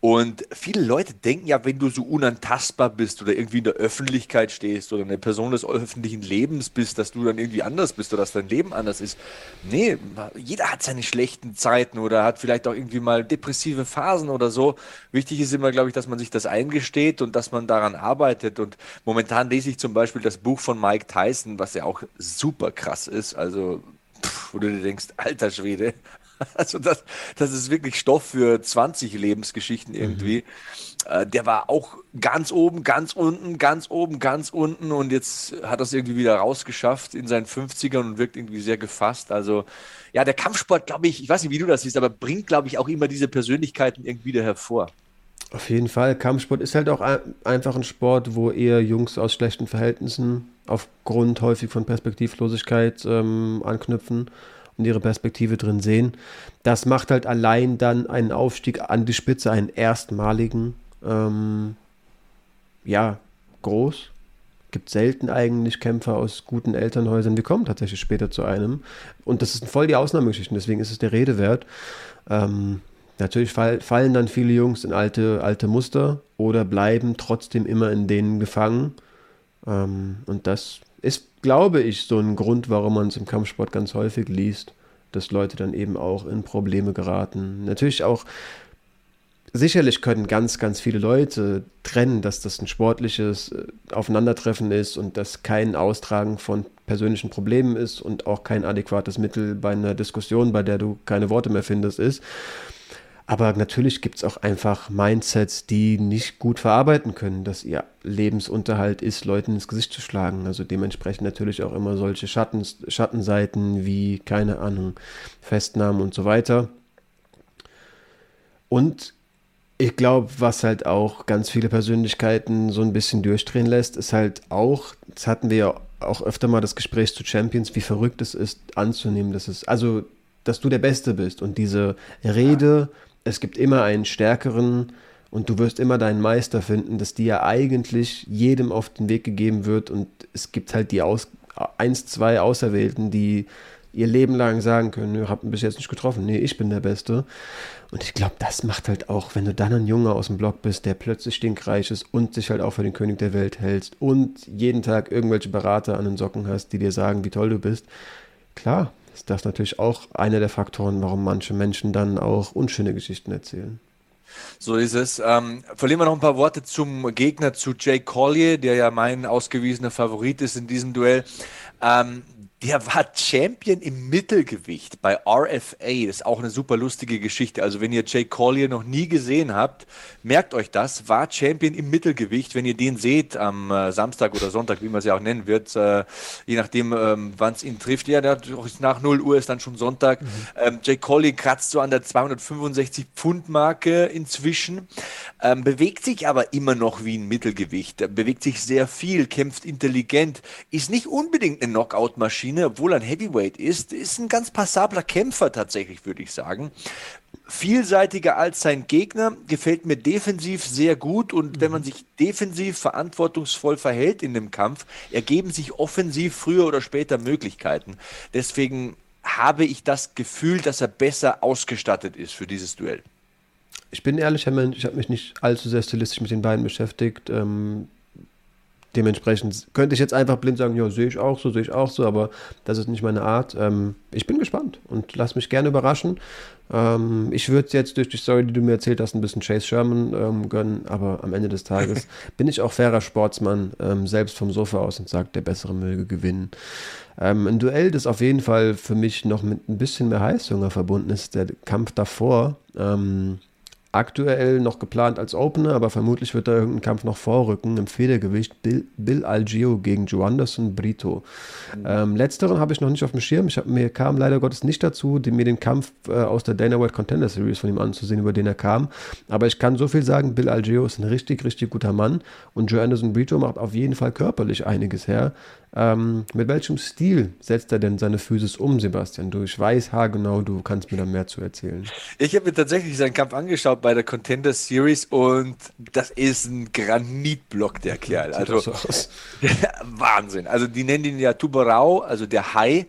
und viele Leute denken ja, wenn du so unantastbar bist oder irgendwie in der Öffentlichkeit stehst oder eine Person des öffentlichen Lebens bist, dass du dann irgendwie anders bist oder dass dein Leben anders ist. Nee, jeder hat seine schlechten Zeiten oder hat vielleicht auch irgendwie mal depressive Phasen oder so. Wichtig ist immer, glaube ich, dass man sich das eingesteht und dass man daran arbeitet. Und momentan lese ich zum Beispiel das Buch von Mike Tyson, was ja auch super krass ist. Also, wo du dir denkst, alter Schwede, Also das, das ist wirklich Stoff für 20 Lebensgeschichten irgendwie. Mhm. Äh, der war auch ganz oben, ganz unten, ganz oben, ganz unten und jetzt hat er es irgendwie wieder rausgeschafft in seinen 50ern und wirkt irgendwie sehr gefasst. Also ja, der Kampfsport, glaube ich, ich weiß nicht, wie du das siehst, aber bringt, glaube ich, auch immer diese Persönlichkeiten irgendwie wieder hervor. Auf jeden Fall. Kampfsport ist halt auch einfach ein Sport, wo eher Jungs aus schlechten Verhältnissen aufgrund häufig von Perspektivlosigkeit ähm, anknüpfen und ihre Perspektive drin sehen. Das macht halt allein dann einen Aufstieg an die Spitze, einen erstmaligen, ähm, ja, groß. Gibt selten eigentlich Kämpfer aus guten Elternhäusern. Wir kommen tatsächlich später zu einem. Und das ist voll die Ausnahmegeschichte, deswegen ist es der Rede wert. Ähm, natürlich fall, fallen dann viele Jungs in alte, alte Muster oder bleiben trotzdem immer in denen gefangen. Ähm, und das ist, glaube ich, so ein Grund, warum man es im Kampfsport ganz häufig liest, dass Leute dann eben auch in Probleme geraten. Natürlich auch, sicherlich können ganz, ganz viele Leute trennen, dass das ein sportliches äh, Aufeinandertreffen ist und dass kein Austragen von persönlichen Problemen ist und auch kein adäquates Mittel bei einer Diskussion, bei der du keine Worte mehr findest, ist. Aber natürlich gibt es auch einfach Mindsets, die nicht gut verarbeiten können, dass ihr Lebensunterhalt ist, Leuten ins Gesicht zu schlagen. Also dementsprechend natürlich auch immer solche Schatten, Schattenseiten wie, keine Ahnung, Festnahmen und so weiter. Und ich glaube, was halt auch ganz viele Persönlichkeiten so ein bisschen durchdrehen lässt, ist halt auch, das hatten wir ja auch öfter mal das Gespräch zu Champions, wie verrückt es ist anzunehmen, dass es, also, dass du der Beste bist und diese Rede, ja es gibt immer einen stärkeren und du wirst immer deinen Meister finden, dass die ja eigentlich jedem auf den Weg gegeben wird und es gibt halt die Aus, eins, zwei Auserwählten, die ihr Leben lang sagen können, ihr habt ihn bis jetzt nicht getroffen, nee, ich bin der Beste. Und ich glaube, das macht halt auch, wenn du dann ein Junge aus dem Block bist, der plötzlich stinkreich ist und sich halt auch für den König der Welt hältst und jeden Tag irgendwelche Berater an den Socken hast, die dir sagen, wie toll du bist. Klar, ist das natürlich auch einer der Faktoren, warum manche Menschen dann auch unschöne Geschichten erzählen. So ist es. Ähm, verlieren wir noch ein paar Worte zum Gegner, zu Jay Collier, der ja mein ausgewiesener Favorit ist in diesem Duell. Ähm, der war Champion im Mittelgewicht bei RFA. Das ist auch eine super lustige Geschichte. Also, wenn ihr Jay Collier noch nie gesehen habt, merkt euch das. War Champion im Mittelgewicht. Wenn ihr den seht am äh, Samstag oder Sonntag, wie man es ja auch nennen wird, äh, je nachdem, ähm, wann es ihn trifft. Ja, der, nach 0 Uhr ist dann schon Sonntag. Mhm. Ähm, Jay Collier kratzt so an der 265 Pfund Marke inzwischen. Ähm, bewegt sich aber immer noch wie ein Mittelgewicht. Bewegt sich sehr viel, kämpft intelligent, ist nicht unbedingt eine Knockout-Maschine Maschine, obwohl er ein Heavyweight ist, ist ein ganz passabler Kämpfer tatsächlich, würde ich sagen. Vielseitiger als sein Gegner, gefällt mir defensiv sehr gut und mhm. wenn man sich defensiv verantwortungsvoll verhält in dem Kampf, ergeben sich offensiv früher oder später Möglichkeiten. Deswegen habe ich das Gefühl, dass er besser ausgestattet ist für dieses Duell. Ich bin ehrlicher Mensch, ich habe mich nicht allzu sehr stilistisch mit den beiden beschäftigt. Ähm, Dementsprechend könnte ich jetzt einfach blind sagen, ja, sehe ich auch so, sehe ich auch so, aber das ist nicht meine Art. Ähm, ich bin gespannt und lass mich gerne überraschen. Ähm, ich würde jetzt durch die Story, die du mir erzählt hast, ein bisschen Chase Sherman ähm, gönnen, aber am Ende des Tages bin ich auch fairer Sportsmann, ähm, selbst vom Sofa aus und sage, der Bessere möge gewinnen. Ähm, ein Duell, das auf jeden Fall für mich noch mit ein bisschen mehr Heißhunger verbunden ist, der Kampf davor. Ähm, aktuell noch geplant als Opener, aber vermutlich wird da irgendein Kampf noch vorrücken im Federgewicht. Bill, Bill Algio gegen Joanderson Brito. Mhm. Ähm, letzteren habe ich noch nicht auf dem Schirm. Ich hab, mir kam leider Gottes nicht dazu, die, mir den Kampf äh, aus der Dana White Contender Series von ihm anzusehen, über den er kam. Aber ich kann so viel sagen, Bill Algio ist ein richtig, richtig guter Mann und Joe Anderson Brito macht auf jeden Fall körperlich einiges her. Ähm, mit welchem Stil setzt er denn seine Physis um, Sebastian? Du, ich weiß haargenau, du kannst mir da mehr zu erzählen. Ich habe mir tatsächlich seinen Kampf angeschaut bei der Contender Series und das ist ein Granitblock, der Kerl. Also Wahnsinn. Also die nennen ihn ja Tubarau, also der Hai.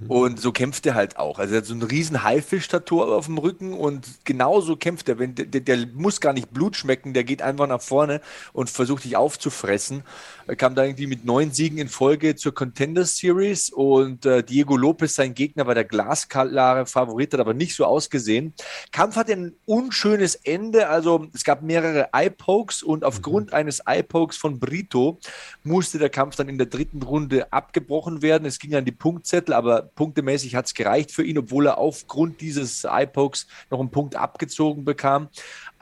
Mhm. Und so kämpft er halt auch. Also er hat so ein riesen Haifisch-Tattoo auf dem Rücken und genauso kämpft er. Wenn, der, der, muss gar nicht Blut schmecken, der geht einfach nach vorne und versucht dich aufzufressen. Er kam da irgendwie mit neun Siegen in Folge zur Contender Series und äh, Diego Lopez, sein Gegner, war der glasklare Favorit, hat aber nicht so ausgesehen. Kampf hat ein unschönes Ende, also es gab mehrere Eye-Pokes und aufgrund mhm. eines Eye-Pokes von Brito musste der Kampf dann in der dritten Runde abgebrochen werden. Es ging an die Punktzettel, aber aber punktemäßig hat es gereicht für ihn, obwohl er aufgrund dieses Eye-Pokes noch einen Punkt abgezogen bekam.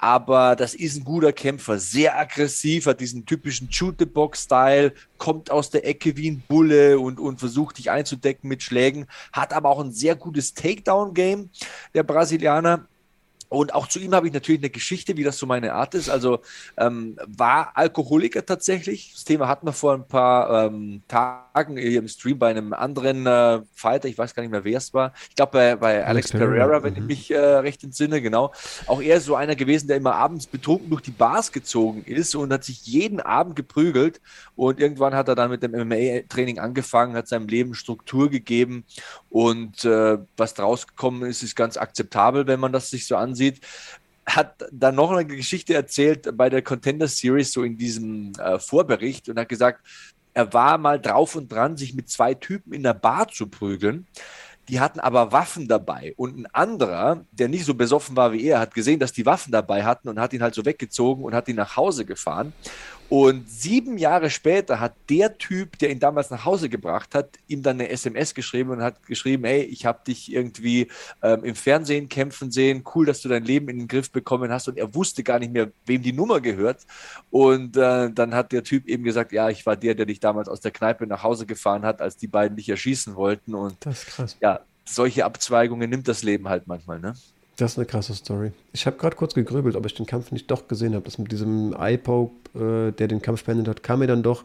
Aber das ist ein guter Kämpfer, sehr aggressiv, hat diesen typischen Shoot-the-Box-Style, kommt aus der Ecke wie ein Bulle und, und versucht dich einzudecken mit Schlägen, hat aber auch ein sehr gutes Takedown-Game, der Brasilianer. Und auch zu ihm habe ich natürlich eine Geschichte, wie das so meine Art ist. Also ähm, war Alkoholiker tatsächlich. Das Thema hatten wir vor ein paar ähm, Tagen hier im Stream bei einem anderen äh, Fighter. Ich weiß gar nicht mehr, wer es war. Ich glaube bei, bei Alex, Alex Pereira, wenn mhm. ich mich äh, recht entsinne, genau. Auch er ist so einer gewesen, der immer abends betrunken durch die Bars gezogen ist und hat sich jeden Abend geprügelt. Und irgendwann hat er dann mit dem MMA-Training angefangen, hat seinem Leben Struktur gegeben. Und äh, was draus gekommen ist, ist ganz akzeptabel, wenn man das sich so ansieht sieht, hat dann noch eine Geschichte erzählt bei der Contender Series, so in diesem äh, Vorbericht, und hat gesagt, er war mal drauf und dran, sich mit zwei Typen in der Bar zu prügeln. Die hatten aber Waffen dabei. Und ein anderer, der nicht so besoffen war wie er, hat gesehen, dass die Waffen dabei hatten und hat ihn halt so weggezogen und hat ihn nach Hause gefahren. Und sieben Jahre später hat der Typ, der ihn damals nach Hause gebracht hat, ihm dann eine SMS geschrieben und hat geschrieben, hey, ich habe dich irgendwie ähm, im Fernsehen kämpfen sehen, cool, dass du dein Leben in den Griff bekommen hast. Und er wusste gar nicht mehr, wem die Nummer gehört. Und äh, dann hat der Typ eben gesagt, ja, ich war der, der dich damals aus der Kneipe nach Hause gefahren hat, als die beiden dich erschießen wollten. Und das ist krass. Ja, solche Abzweigungen nimmt das Leben halt manchmal, ne? Das ist eine krasse Story. Ich habe gerade kurz gegrübelt, ob ich den Kampf nicht doch gesehen habe. Das mit diesem Eye-Poke, äh, der den Kampf beendet hat, kam mir dann doch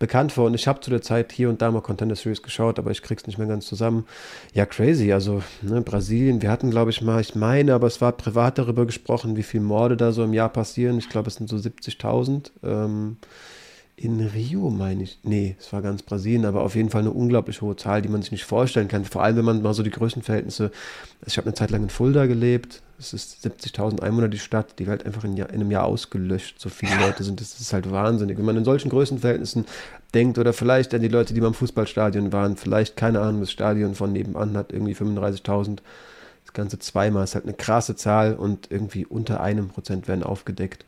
bekannt vor. Und ich habe zu der Zeit hier und da mal Contender Series geschaut, aber ich krieg's nicht mehr ganz zusammen. Ja, crazy. Also, ne, Brasilien, wir hatten, glaube ich, mal, ich meine, aber es war privat darüber gesprochen, wie viele Morde da so im Jahr passieren. Ich glaube, es sind so 70.000. Ähm, in Rio, meine ich. Nee, es war ganz Brasilien, aber auf jeden Fall eine unglaublich hohe Zahl, die man sich nicht vorstellen kann. Vor allem, wenn man mal so die Größenverhältnisse. Also ich habe eine Zeit lang in Fulda gelebt. Es ist 70.000 Einwohner die Stadt. Die wird einfach in, in, einem Jahr ausgelöscht. So viele Leute sind. Das ist halt wahnsinnig. Wenn man in solchen Größenverhältnissen denkt oder vielleicht an die Leute, die beim Fußballstadion waren, vielleicht, keine Ahnung, das Stadion von nebenan hat irgendwie 35.000. Das Ganze zweimal ist halt eine krasse Zahl und irgendwie unter einem Prozent werden aufgedeckt.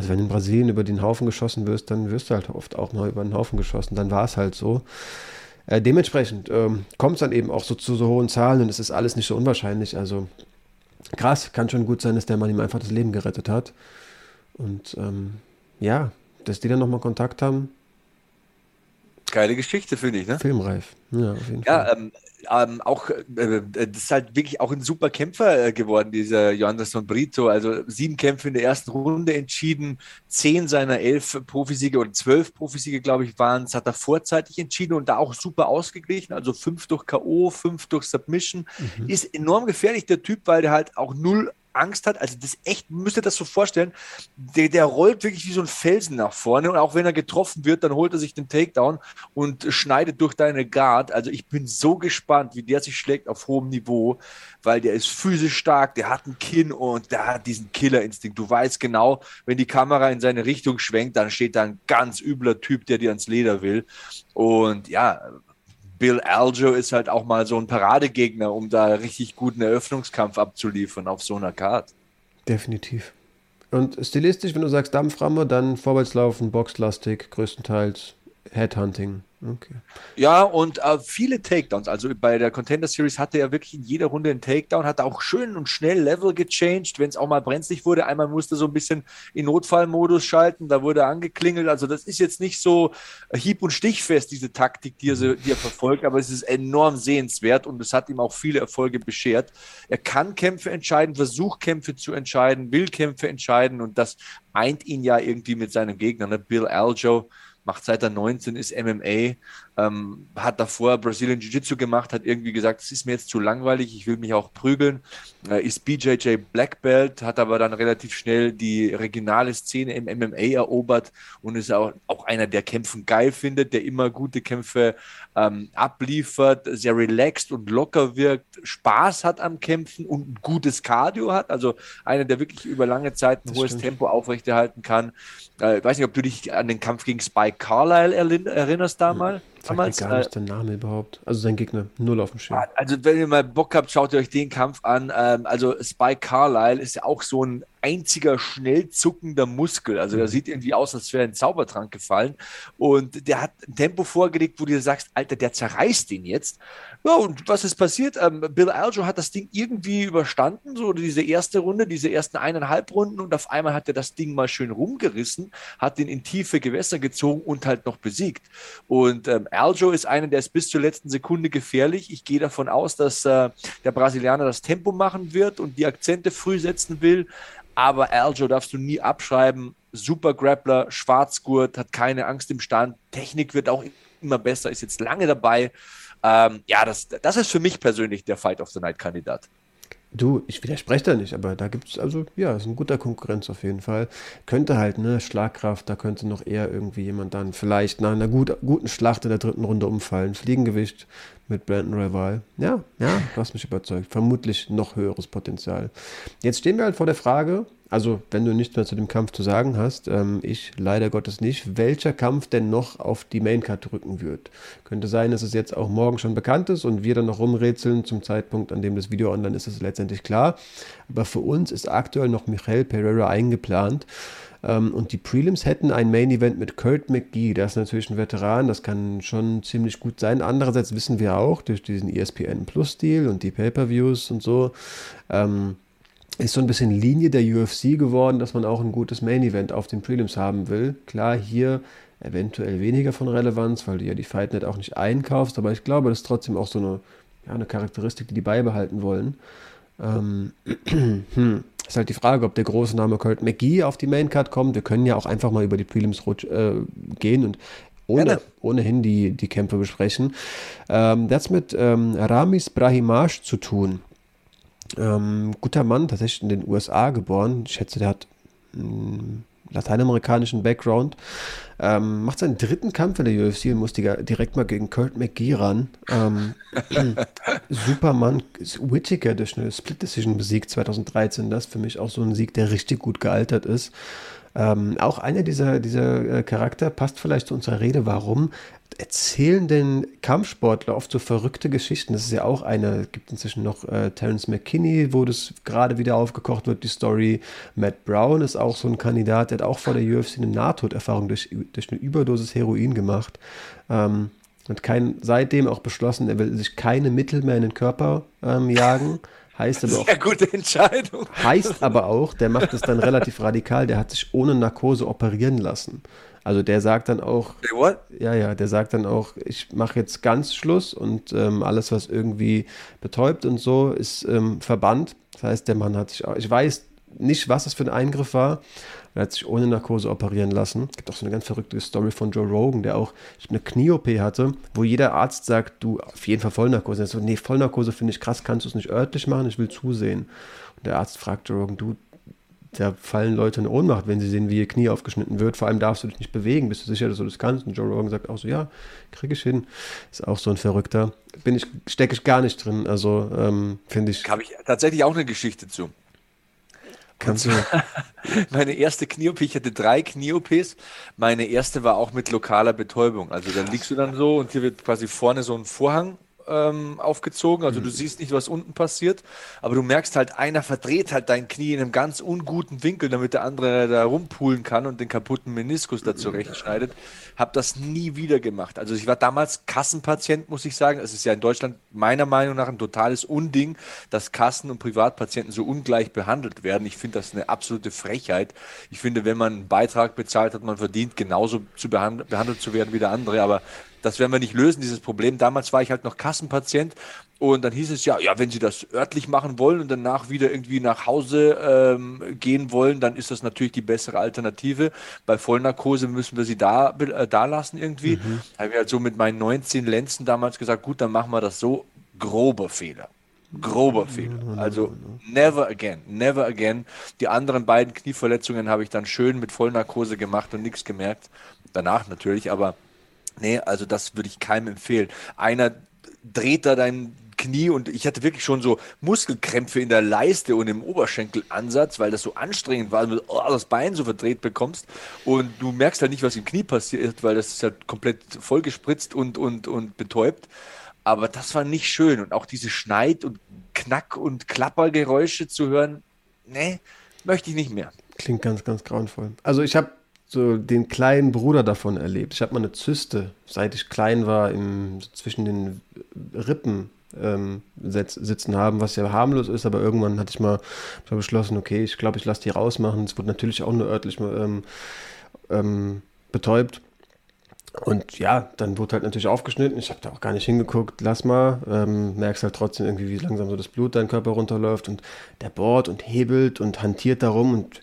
Also wenn in Brasilien über den Haufen geschossen wirst, dann wirst du halt oft auch mal über den Haufen geschossen. Dann war es halt so. Äh, dementsprechend ähm, kommt es dann eben auch so zu so hohen Zahlen und es ist alles nicht so unwahrscheinlich. Also krass, kann schon gut sein, dass der Mann ihm einfach das Leben gerettet hat. Und ähm, ja, dass die dann nochmal Kontakt haben. Geile Geschichte, finde ich, ne? Filmreif. Ja, auf jeden ja, Fall. Ähm, ähm, auch, äh, das ist halt wirklich auch ein super Kämpfer äh, geworden, dieser Johannesson Brito. Also sieben Kämpfe in der ersten Runde entschieden, zehn seiner elf Profisiege oder zwölf Profisiege, glaube ich, waren es, hat er vorzeitig entschieden und da auch super ausgeglichen. Also fünf durch K.O., fünf durch Submission. Mhm. Ist enorm gefährlich, der Typ, weil der halt auch null Angst hat. Also das echt, müsst ihr das so vorstellen, der, der rollt wirklich wie so ein Felsen nach vorne und auch wenn er getroffen wird, dann holt er sich den Takedown und schneidet durch deine Guard. Also ich bin so gespannt, wie der sich schlägt auf hohem Niveau, weil der ist physisch stark, der hat ein Kinn und der hat diesen Killerinstinkt. Du weißt genau, wenn die Kamera in seine Richtung schwenkt, dann steht da ein ganz übler Typ, der dir ans Leder will. Und ja, Bill Aljo ist halt auch mal so ein Paradegegner, um da richtig guten Eröffnungskampf abzuliefern auf so einer Karte. Definitiv. Und stilistisch, wenn du sagst Dampframme, dann Vorwärtslaufen, Boxlastig, größtenteils Headhunting. Okay. Ja, und äh, viele Takedowns. Also bei der Contender Series hatte er wirklich in jeder Runde einen Takedown, hat auch schön und schnell Level gechanged, wenn es auch mal brenzlig wurde. Einmal musste so ein bisschen in Notfallmodus schalten, da wurde angeklingelt. Also das ist jetzt nicht so hieb- und stichfest, diese Taktik, die er, die er verfolgt, aber es ist enorm sehenswert und es hat ihm auch viele Erfolge beschert. Er kann Kämpfe entscheiden, versucht Kämpfe zu entscheiden, will Kämpfe entscheiden und das eint ihn ja irgendwie mit seinem Gegner, ne? Bill Aljo macht seit er 19 ist MMA, ähm, hat davor Brazilian Jiu-Jitsu gemacht, hat irgendwie gesagt, es ist mir jetzt zu langweilig, ich will mich auch prügeln, äh, ist BJJ Black Belt, hat aber dann relativ schnell die regionale Szene im MMA erobert und ist auch, auch einer, der Kämpfen geil findet, der immer gute Kämpfe ähm, abliefert, sehr relaxed und locker wirkt, Spaß hat am Kämpfen und ein gutes Cardio hat, also einer, der wirklich über lange Zeit ein das hohes stimmt. Tempo aufrechterhalten kann. Äh, ich weiß nicht, ob du dich an den Kampf gegen Spike Carlyle erinnerst damals. Damals. Gar nicht äh, der Name überhaupt. Also sein Gegner, null auf dem Schirm. Also wenn ihr mal Bock habt, schaut ihr euch den Kampf an. Ähm, also Spike Carlyle ist ja auch so ein einziger schnell zuckender Muskel. Also der mhm. sieht irgendwie aus, als wäre ein Zaubertrank gefallen. Und der hat ein Tempo vorgelegt, wo du sagst, Alter, der zerreißt den jetzt. Ja, und was ist passiert? Ähm, Bill Aljo hat das Ding irgendwie überstanden, so diese erste Runde, diese ersten eineinhalb Runden und auf einmal hat er das Ding mal schön rumgerissen, hat den in tiefe Gewässer gezogen und halt noch besiegt. Und ähm, Aljo ist einer, der ist bis zur letzten Sekunde gefährlich. Ich gehe davon aus, dass äh, der Brasilianer das Tempo machen wird und die Akzente früh setzen will. Aber Aljo darfst du nie abschreiben. Super Grappler, Schwarzgurt, hat keine Angst im Stand. Technik wird auch immer besser, ist jetzt lange dabei. Ähm, ja, das, das ist für mich persönlich der Fight of the Night-Kandidat. Du, ich widerspreche da nicht, aber da gibt es, also, ja, ist ein guter Konkurrenz auf jeden Fall. Könnte halt, ne, Schlagkraft, da könnte noch eher irgendwie jemand dann vielleicht nach einer gut, guten Schlacht in der dritten Runde umfallen. Fliegengewicht mit Brandon Rival. Ja, ja, du hast mich überzeugt. Vermutlich noch höheres Potenzial. Jetzt stehen wir halt vor der Frage, also wenn du nichts mehr zu dem Kampf zu sagen hast, ähm, ich leider Gottes nicht, welcher Kampf denn noch auf die Maincard drücken wird. Könnte sein, dass es jetzt auch morgen schon bekannt ist und wir dann noch rumrätseln zum Zeitpunkt, an dem das Video online ist, ist es letztendlich klar. Aber für uns ist aktuell noch Michael Pereira eingeplant. Ähm, und die Prelims hätten ein Main Event mit Kurt McGee. Der ist natürlich ein Veteran, das kann schon ziemlich gut sein. Andererseits wissen wir auch durch diesen ESPN Plus Deal und die Pay-Per-Views und so, ähm, ist so ein bisschen Linie der UFC geworden, dass man auch ein gutes Main Event auf den Prelims haben will. Klar, hier eventuell weniger von Relevanz, weil du ja die Fightnet auch nicht einkaufst, aber ich glaube, das ist trotzdem auch so eine, ja, eine Charakteristik, die die beibehalten wollen. Ähm, hm, ist halt die Frage, ob der große Name Kurt McGee auf die Maincard kommt. Wir können ja auch einfach mal über die Prelims äh, gehen und ohne, ohnehin die, die Kämpfe besprechen. Ähm, das hat mit ähm, Ramis Brahimash zu tun. Ähm, guter Mann, tatsächlich in den USA geboren. Ich schätze, der hat hm, lateinamerikanischen Background. Ähm, macht seinen dritten Kampf in der UFC und muss direkt mal gegen Kurt McGee ran. Ähm, Superman Whittaker durch eine Split Decision besiegt 2013. Das ist für mich auch so ein Sieg, der richtig gut gealtert ist. Ähm, auch einer dieser, dieser äh, Charakter passt vielleicht zu unserer Rede. Warum erzählen denn Kampfsportler oft so verrückte Geschichten? Das ist ja auch eine, es gibt inzwischen noch äh, Terence McKinney, wo das gerade wieder aufgekocht wird, die Story. Matt Brown ist auch so ein Kandidat, der hat auch vor der UFC eine Nahtoderfahrung durch, durch eine Überdosis Heroin gemacht. Ähm, hat kein, seitdem auch beschlossen, er will sich keine Mittel mehr in den Körper ähm, jagen. Heißt aber auch, Sehr gute Entscheidung. Heißt aber auch, der macht es dann relativ radikal, der hat sich ohne Narkose operieren lassen. Also der sagt dann auch, What? ja, ja, der sagt dann auch, ich mache jetzt ganz Schluss und ähm, alles, was irgendwie betäubt und so, ist ähm, verbannt. Das heißt, der Mann hat sich auch, ich weiß nicht, was das für ein Eingriff war, er hat sich ohne Narkose operieren lassen. Es gibt auch so eine ganz verrückte Story von Joe Rogan, der auch eine Knie-OP hatte, wo jeder Arzt sagt, du, auf jeden Fall Vollnarkose. Er so, nee, Vollnarkose finde ich krass, kannst du es nicht örtlich machen, ich will zusehen. Und der Arzt fragt Joe Rogan, du, da fallen Leute in Ohnmacht, wenn sie sehen, wie ihr Knie aufgeschnitten wird. Vor allem darfst du dich nicht bewegen. Bist du sicher, dass du das kannst? Und Joe Rogan sagt auch so, ja, kriege ich hin. Ist auch so ein Verrückter. Bin ich, stecke ich gar nicht drin. Also ähm, finde ich. Habe ich tatsächlich auch eine Geschichte zu. Kannst du. Meine erste Knie-OP, ich hatte drei Knie-OPs. Meine erste war auch mit lokaler Betäubung. Also dann liegst du dann so und hier wird quasi vorne so ein Vorhang ähm, aufgezogen. Also mhm. du siehst nicht, was unten passiert, aber du merkst halt, einer verdreht halt dein Knie in einem ganz unguten Winkel, damit der andere da rumpulen kann und den kaputten Meniskus da zurechtschneidet. Hab das nie wieder gemacht. Also ich war damals Kassenpatient, muss ich sagen. Es ist ja in Deutschland meiner Meinung nach ein totales Unding, dass Kassen- und Privatpatienten so ungleich behandelt werden. Ich finde das eine absolute Frechheit. Ich finde, wenn man einen Beitrag bezahlt hat, man verdient genauso zu behand behandelt zu werden wie der andere. Aber das werden wir nicht lösen, dieses Problem. Damals war ich halt noch Kassenpatient und dann hieß es ja, ja, wenn Sie das örtlich machen wollen und danach wieder irgendwie nach Hause ähm, gehen wollen, dann ist das natürlich die bessere Alternative. Bei Vollnarkose müssen wir Sie da, äh, da lassen irgendwie. Mhm. Da habe ich halt so mit meinen 19 Lenzen damals gesagt, gut, dann machen wir das so. Grober Fehler. Grober Fehler. Also never again, never again. Die anderen beiden Knieverletzungen habe ich dann schön mit Vollnarkose gemacht und nichts gemerkt. Danach natürlich, aber Nee, also das würde ich keinem empfehlen. Einer dreht da dein Knie und ich hatte wirklich schon so Muskelkrämpfe in der Leiste und im Oberschenkelansatz, weil das so anstrengend war, weil du oh, das Bein so verdreht bekommst und du merkst halt nicht, was im Knie passiert, weil das ist halt komplett vollgespritzt und, und, und betäubt. Aber das war nicht schön und auch diese Schneid- und Knack- und Klappergeräusche zu hören, nee, möchte ich nicht mehr. Klingt ganz, ganz grauenvoll. Also ich habe so den kleinen Bruder davon erlebt. Ich habe mal eine Zyste, seit ich klein war, im, zwischen den Rippen ähm, sitzen haben, was ja harmlos ist, aber irgendwann hatte ich mal beschlossen, okay, ich glaube, ich lasse die rausmachen. Es wurde natürlich auch nur örtlich ähm, ähm, betäubt. Und ja, dann wurde halt natürlich aufgeschnitten. Ich habe da auch gar nicht hingeguckt. Lass mal. Ähm, merkst halt trotzdem irgendwie, wie langsam so das Blut dein Körper runterläuft. Und der bohrt und hebelt und hantiert darum und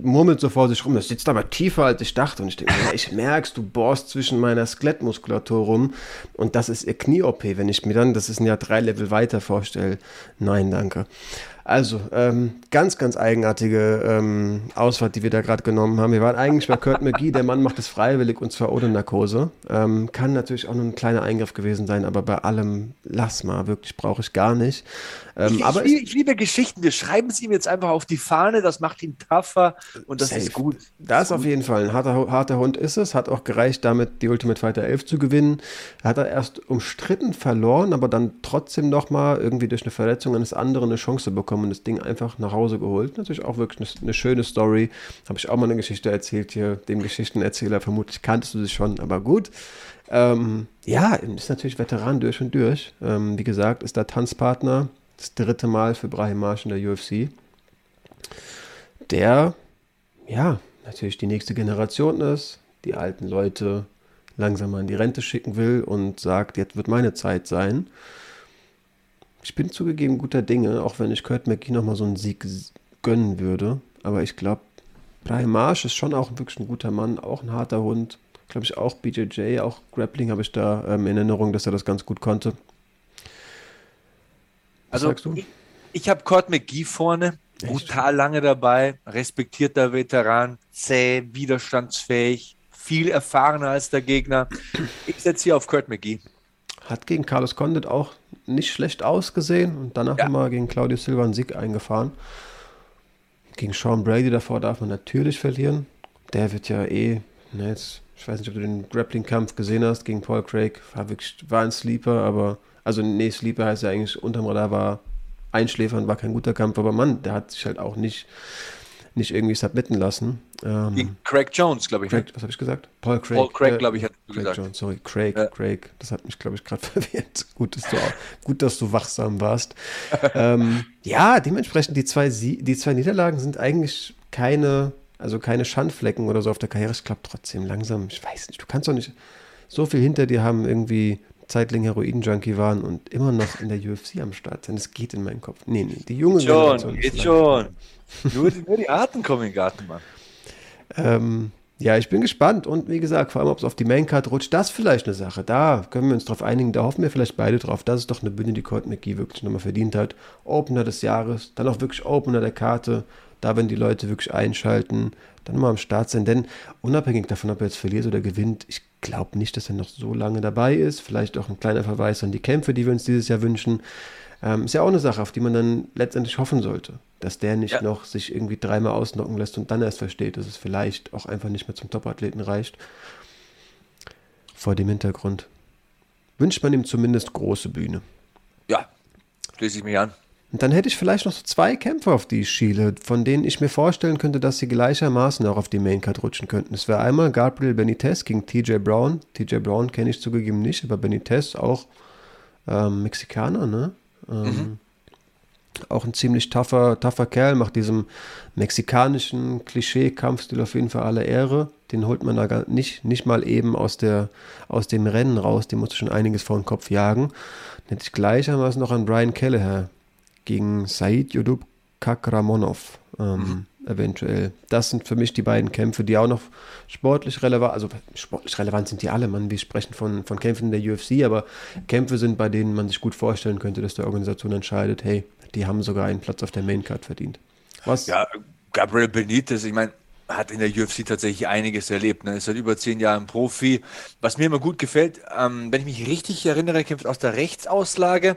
murmelt so vor sich rum. Das sitzt aber tiefer, als ich dachte. Und ich denke, ja, ich merk's, du bohrst zwischen meiner Skelettmuskulatur rum. Und das ist ihr Knie-OP. Wenn ich mir dann, das ist ein Jahr drei Level weiter vorstelle. Nein, danke. Also, ähm, ganz, ganz eigenartige ähm, Ausfahrt, die wir da gerade genommen haben. Wir waren eigentlich bei Kurt McGee, der Mann macht es freiwillig und zwar ohne Narkose. Ähm, kann natürlich auch nur ein kleiner Eingriff gewesen sein, aber bei allem, lass mal, wirklich brauche ich gar nicht. Ähm, ich, aber ich, ich, liebe Geschichten. Wir schreiben es ihm jetzt einfach auf die Fahne. Das macht ihn tougher und das safe. ist gut. Das ist auf jeden Fall ein harter, harter Hund ist es. Hat auch gereicht, damit die Ultimate Fighter 11 zu gewinnen. Hat er erst umstritten verloren, aber dann trotzdem nochmal irgendwie durch eine Verletzung eines anderen eine Chance bekommen und das Ding einfach nach Hause geholt. Natürlich auch wirklich eine, eine schöne Story. Habe ich auch mal eine Geschichte erzählt hier. Dem Geschichtenerzähler vermutlich kanntest du sie schon, aber gut. Ähm, ja, ist natürlich Veteran durch und durch. Ähm, wie gesagt, ist der Tanzpartner das dritte Mal für Brahim Marsch in der UFC. Der, ja, natürlich die nächste Generation ist, die alten Leute langsam mal in die Rente schicken will und sagt, jetzt wird meine Zeit sein. Ich bin zugegeben guter Dinge, auch wenn ich Kurt McGee nochmal so einen Sieg gönnen würde. Aber ich glaube, Brahim Marsch ist schon auch wirklich ein guter Mann, auch ein harter Hund. Glaube ich auch BJJ, auch Grappling habe ich da ähm, in Erinnerung, dass er das ganz gut konnte. Was also, ich, ich habe Cord McGee vorne. brutal lange dabei, respektierter Veteran, zäh, widerstandsfähig, viel erfahrener als der Gegner. Ich setze hier auf Kurt McGee. Hat gegen Carlos Condit auch nicht schlecht ausgesehen und danach ja. immer gegen Claudio Silva einen Sieg eingefahren. Gegen Sean Brady davor darf man natürlich verlieren. Der wird ja eh, ne, jetzt, ich weiß nicht, ob du den Grappling-Kampf gesehen hast gegen Paul Craig. War, wirklich, war ein Sleeper, aber, also nee, Sleeper heißt ja eigentlich unterm Radar war Einschläfern, war kein guter Kampf, aber Mann, der hat sich halt auch nicht nicht irgendwie submitten lassen. Ähm, Gegen Craig Jones, glaube ich. Craig, ne? Was habe ich gesagt? Paul Craig. Paul Craig, glaube ich, hat Craig gesagt. Jones, sorry, Craig, ja. Craig. Das hat mich, glaube ich, gerade verwirrt. Gut, dass du, gut, dass du wachsam warst. ähm, ja, dementsprechend, die zwei, die zwei Niederlagen sind eigentlich keine, also keine Schandflecken oder so auf der Karriere. Ich glaube trotzdem langsam, ich weiß nicht, du kannst doch nicht so viel hinter dir haben, irgendwie Zeitling Heroin-Junkie waren und immer noch in der UFC am Start sein. Das geht in meinen Kopf. Nee, nee, die junge Schon, geht schon. nur, die, nur die Arten kommen in den Garten, Mann. Ähm, ja, ich bin gespannt und wie gesagt, vor allem, ob es auf die Maincard rutscht, das ist vielleicht eine Sache. Da können wir uns drauf einigen, da hoffen wir vielleicht beide drauf. Das ist doch eine Bühne, die Colt McGee wirklich nochmal verdient hat. Opener des Jahres, dann auch wirklich Opener der Karte. Da, wenn die Leute wirklich einschalten, dann mal am Start sein. Denn unabhängig davon, ob er jetzt verliert oder gewinnt, ich glaube nicht, dass er noch so lange dabei ist. Vielleicht auch ein kleiner Verweis an die Kämpfe, die wir uns dieses Jahr wünschen. Ähm, ist ja auch eine Sache, auf die man dann letztendlich hoffen sollte, dass der nicht ja. noch sich irgendwie dreimal ausnocken lässt und dann erst versteht, dass es vielleicht auch einfach nicht mehr zum Topathleten reicht. Vor dem Hintergrund wünscht man ihm zumindest große Bühne. Ja, schließe ich mich an. Und dann hätte ich vielleicht noch so zwei Kämpfer, auf die schiele, von denen ich mir vorstellen könnte, dass sie gleichermaßen auch auf die Maincard rutschen könnten. Es wäre einmal Gabriel Benitez gegen TJ Brown. TJ Brown kenne ich zugegeben nicht, aber Benitez auch ähm, Mexikaner, ne? Ähm, mhm. Auch ein ziemlich tougher, tougher Kerl, macht diesem mexikanischen Klischee-Kampfstil auf jeden Fall alle Ehre. Den holt man da nicht, nicht mal eben aus, der, aus dem Rennen raus, dem muss schon einiges vor den Kopf jagen. Dann hätte ich gleichermaßen noch an Brian Kelleher gegen Said Yudub Kakramonov ähm, mhm. Eventuell. Das sind für mich die beiden Kämpfe, die auch noch sportlich relevant, also sportlich relevant sind die alle, man, wir sprechen von, von Kämpfen der UFC, aber Kämpfe sind, bei denen man sich gut vorstellen könnte, dass die Organisation entscheidet, hey, die haben sogar einen Platz auf der Maincard verdient. Was? Ja, Gabriel Benitez, ich meine, hat in der UFC tatsächlich einiges erlebt. Ne? Ist seit über zehn Jahren Profi. Was mir immer gut gefällt, ähm, wenn ich mich richtig erinnere, kämpft aus der Rechtsauslage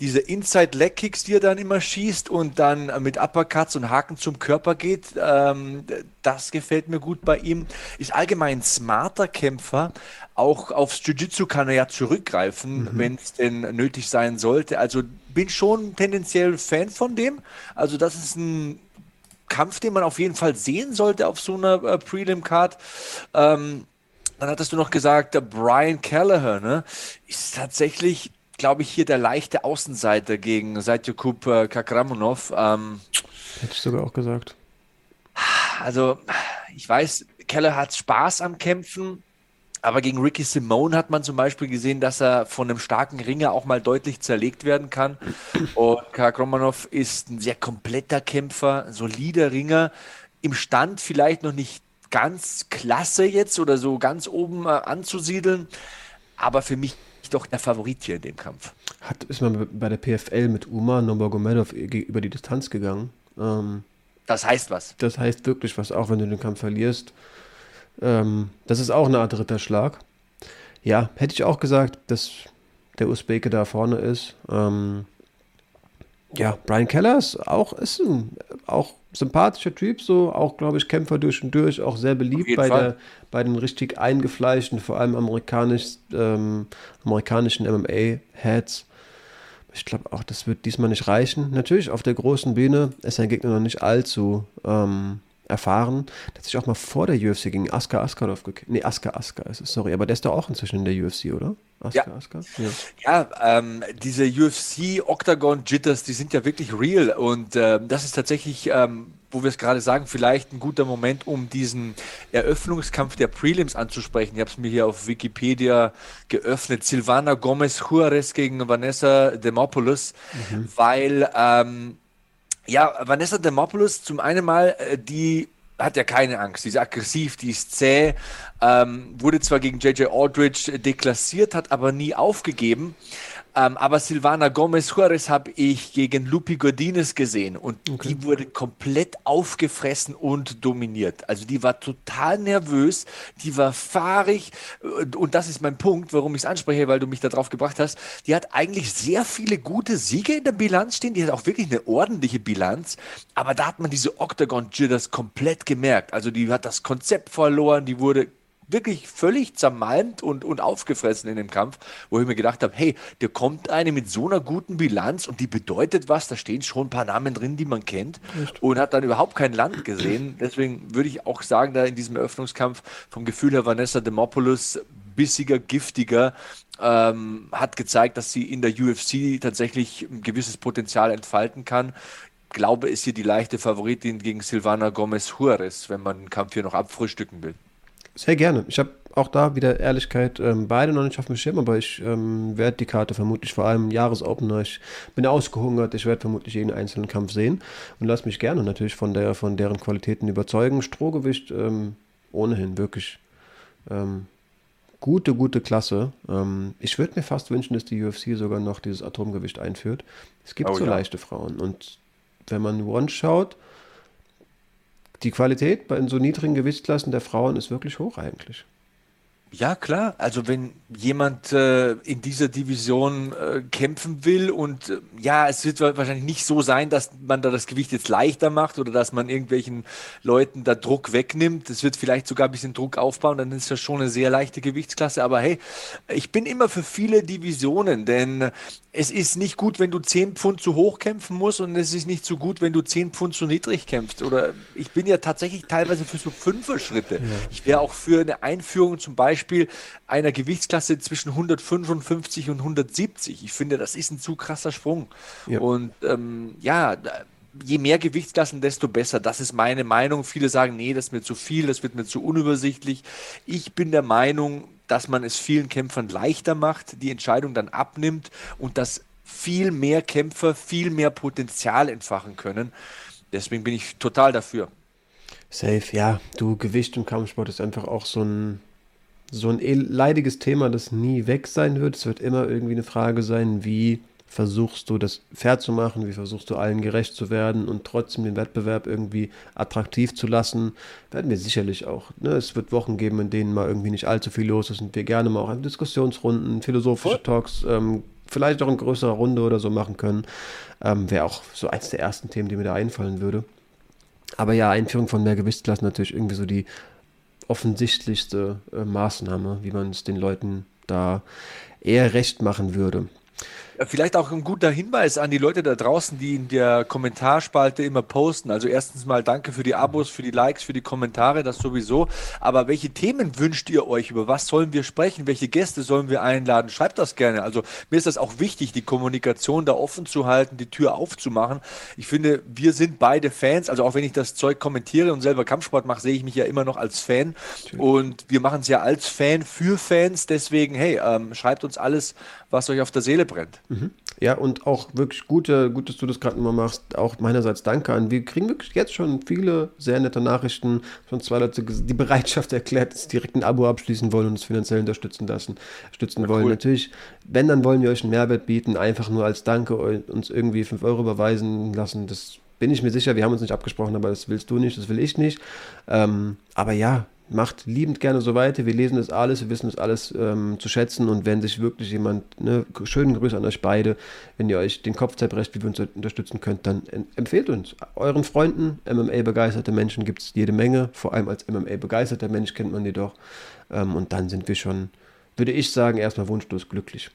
diese Inside-Leg-Kicks, die er dann immer schießt und dann mit Uppercuts und Haken zum Körper geht, ähm, das gefällt mir gut bei ihm. Ist allgemein ein smarter Kämpfer. Auch aufs Jiu-Jitsu kann er ja zurückgreifen, mhm. wenn es denn nötig sein sollte. Also bin schon tendenziell Fan von dem. Also das ist ein Kampf, den man auf jeden Fall sehen sollte auf so einer äh, Prelim-Card. Ähm, dann hattest du noch gesagt, Brian Kelleher, ne, ist tatsächlich glaube ich, hier der leichte Außenseiter gegen Saitokub äh, Kakramonov. Ähm, Hätte ich sogar auch gesagt. Also, ich weiß, Keller hat Spaß am Kämpfen, aber gegen Ricky Simone hat man zum Beispiel gesehen, dass er von einem starken Ringer auch mal deutlich zerlegt werden kann. Und Kakramonov ist ein sehr kompletter Kämpfer, ein solider Ringer, im Stand vielleicht noch nicht ganz klasse jetzt oder so ganz oben äh, anzusiedeln, aber für mich doch der Favorit hier in dem Kampf. Hat, ist man bei der PFL mit Umar Nurmagomedov über die Distanz gegangen. Ähm, das heißt was. Das heißt wirklich was, auch wenn du den Kampf verlierst. Ähm, das ist auch eine Art dritter Schlag. Ja, hätte ich auch gesagt, dass der Usbeke da vorne ist. Ähm, ja, Brian Keller ist auch, ist ein, auch sympathischer Typ, so auch, glaube ich, Kämpfer durch und durch, auch sehr beliebt bei, der, bei den richtig eingefleischten, vor allem amerikanisch, ähm, amerikanischen MMA-Heads. Ich glaube auch, das wird diesmal nicht reichen. Natürlich, auf der großen Bühne ist sein Gegner noch nicht allzu ähm, erfahren. Der hat sich auch mal vor der UFC gegen Aska Askarov gekämpft. Nee, Aska Aska ist es, sorry. Aber der ist doch auch inzwischen in der UFC, oder? Aska, ja, Aska? ja. ja ähm, diese UFC Octagon Jitters, die sind ja wirklich real. Und ähm, das ist tatsächlich, ähm, wo wir es gerade sagen, vielleicht ein guter Moment, um diesen Eröffnungskampf der Prelims anzusprechen. Ich habe es mir hier auf Wikipedia geöffnet. Silvana Gomez Juarez gegen Vanessa Demopoulos, mhm. weil ähm, ja, Vanessa Demopoulos zum einen mal, äh, die hat ja keine Angst, die ist aggressiv, die ist zäh, ähm, wurde zwar gegen JJ Aldridge deklassiert, hat aber nie aufgegeben. Ähm, aber Silvana Gomez Juarez habe ich gegen Lupi Godinez gesehen und okay. die wurde komplett aufgefressen und dominiert. Also die war total nervös, die war fahrig und das ist mein Punkt, warum ich es anspreche, weil du mich darauf gebracht hast. Die hat eigentlich sehr viele gute Siege in der Bilanz stehen, die hat auch wirklich eine ordentliche Bilanz, aber da hat man diese Octagon Jitters komplett gemerkt. Also die hat das Konzept verloren, die wurde wirklich völlig zermalmt und, und aufgefressen in dem Kampf, wo ich mir gedacht habe, hey, der kommt eine mit so einer guten Bilanz und die bedeutet was, da stehen schon ein paar Namen drin, die man kennt Echt? und hat dann überhaupt kein Land gesehen. Deswegen würde ich auch sagen, da in diesem Eröffnungskampf vom Gefühl her Vanessa Demopoulos bissiger, giftiger, ähm, hat gezeigt, dass sie in der UFC tatsächlich ein gewisses Potenzial entfalten kann glaube, ist hier die leichte Favoritin gegen Silvana Gomez Juarez, wenn man den Kampf hier noch abfrühstücken will. Sehr gerne. Ich habe auch da wieder Ehrlichkeit ähm, beide noch nicht auf dem Schirm, aber ich ähm, werde die Karte vermutlich vor allem Jahresopener. Ich bin ausgehungert, ich werde vermutlich jeden einzelnen Kampf sehen und lasse mich gerne natürlich von, der, von deren Qualitäten überzeugen. Strohgewicht ähm, ohnehin wirklich ähm, gute, gute Klasse. Ähm, ich würde mir fast wünschen, dass die UFC sogar noch dieses Atomgewicht einführt. Es gibt oh, so ja. leichte Frauen und wenn man One schaut, die Qualität bei so niedrigen Gewichtsklassen der Frauen ist wirklich hoch eigentlich. Ja, klar. Also wenn jemand äh, in dieser Division äh, kämpfen will und äh, ja, es wird wahrscheinlich nicht so sein, dass man da das Gewicht jetzt leichter macht oder dass man irgendwelchen Leuten da Druck wegnimmt. Es wird vielleicht sogar ein bisschen Druck aufbauen, dann ist das schon eine sehr leichte Gewichtsklasse. Aber hey, ich bin immer für viele Divisionen, denn es ist nicht gut, wenn du 10 Pfund zu hoch kämpfen musst und es ist nicht so gut, wenn du 10 Pfund zu niedrig kämpfst. Oder ich bin ja tatsächlich teilweise für so Fünfer-Schritte. Ja. Ich wäre auch für eine Einführung zum Beispiel einer Gewichtsklasse zwischen 155 und 170. Ich finde, das ist ein zu krasser Sprung. Ja. Und ähm, ja, je mehr Gewichtsklassen, desto besser. Das ist meine Meinung. Viele sagen, nee, das ist mir zu viel, das wird mir zu unübersichtlich. Ich bin der Meinung, dass man es vielen Kämpfern leichter macht, die Entscheidung dann abnimmt und dass viel mehr Kämpfer viel mehr Potenzial entfachen können. Deswegen bin ich total dafür. Safe, ja. Du, Gewicht im Kampfsport ist einfach auch so ein, so ein leidiges Thema, das nie weg sein wird. Es wird immer irgendwie eine Frage sein, wie versuchst du das fair zu machen, wie versuchst du allen gerecht zu werden und trotzdem den Wettbewerb irgendwie attraktiv zu lassen, werden wir sicherlich auch. Ne? Es wird Wochen geben, in denen mal irgendwie nicht allzu viel los ist und wir gerne mal auch Diskussionsrunden, philosophische. Talks, ähm, vielleicht auch in größerer Runde oder so machen können. Ähm, Wäre auch so eins der ersten Themen, die mir da einfallen würde. Aber ja, Einführung von mehr Gewichtsklassen natürlich irgendwie so die offensichtlichste äh, Maßnahme, wie man es den Leuten da eher recht machen würde. Vielleicht auch ein guter Hinweis an die Leute da draußen, die in der Kommentarspalte immer posten. Also erstens mal danke für die Abos, für die Likes, für die Kommentare, das sowieso. Aber welche Themen wünscht ihr euch? Über was sollen wir sprechen? Welche Gäste sollen wir einladen? Schreibt das gerne. Also mir ist das auch wichtig, die Kommunikation da offen zu halten, die Tür aufzumachen. Ich finde, wir sind beide Fans. Also auch wenn ich das Zeug kommentiere und selber Kampfsport mache, sehe ich mich ja immer noch als Fan. Und wir machen es ja als Fan für Fans. Deswegen, hey, ähm, schreibt uns alles, was euch auf der Seele brennt. Mhm. Ja, und auch wirklich gute, gut, dass du das gerade immer machst. Auch meinerseits danke an. Wir kriegen wirklich jetzt schon viele sehr nette Nachrichten. Schon zwei Leute die Bereitschaft erklärt, dass sie direkt ein Abo abschließen wollen und uns finanziell unterstützen lassen, stützen ja, wollen. Cool. Natürlich, wenn, dann wollen wir euch einen Mehrwert bieten. Einfach nur als Danke uns irgendwie 5 Euro überweisen lassen. Das bin ich mir sicher. Wir haben uns nicht abgesprochen, aber das willst du nicht, das will ich nicht. Ähm, aber ja, macht liebend gerne so weiter. Wir lesen das alles, wir wissen das alles ähm, zu schätzen. Und wenn sich wirklich jemand, ne, schönen Grüße an euch beide, wenn ihr euch den Kopf zerbrecht, wie wir uns unterstützen könnt, dann empfehlt uns. Euren Freunden, MMA-begeisterte Menschen gibt es jede Menge. Vor allem als MMA-begeisterter Mensch kennt man die doch. Ähm, und dann sind wir schon, würde ich sagen, erstmal wunschlos glücklich.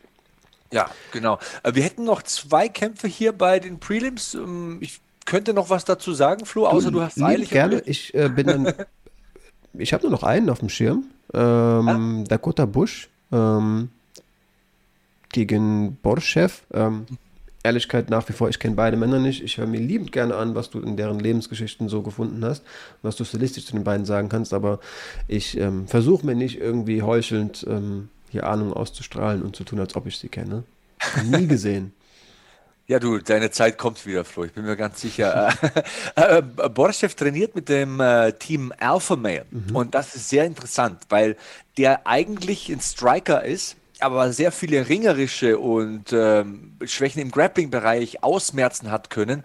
Ja, genau. Äh, wir hätten noch zwei Kämpfe hier bei den Prelims. Ähm, ich könnte noch was dazu sagen, Flo, außer du, du hast eilig. Gerne, ich äh, bin dann ich habe nur noch einen auf dem Schirm. Ähm, ah. Dakota Bush ähm, gegen Borschew. Ähm, Ehrlichkeit nach wie vor, ich kenne beide Männer nicht. Ich höre mir liebend gerne an, was du in deren Lebensgeschichten so gefunden hast, was du stilistisch zu den beiden sagen kannst, aber ich ähm, versuche mir nicht irgendwie heuchelnd ähm, hier Ahnung auszustrahlen und zu tun, als ob ich sie kenne. Nie gesehen. Ja, du, deine Zeit kommt wieder, Flo, ich bin mir ganz sicher. äh, Borschew trainiert mit dem äh, Team Alpha Male mhm. und das ist sehr interessant, weil der eigentlich ein Striker ist, aber sehr viele ringerische und ähm, Schwächen im Grappling-Bereich ausmerzen hat können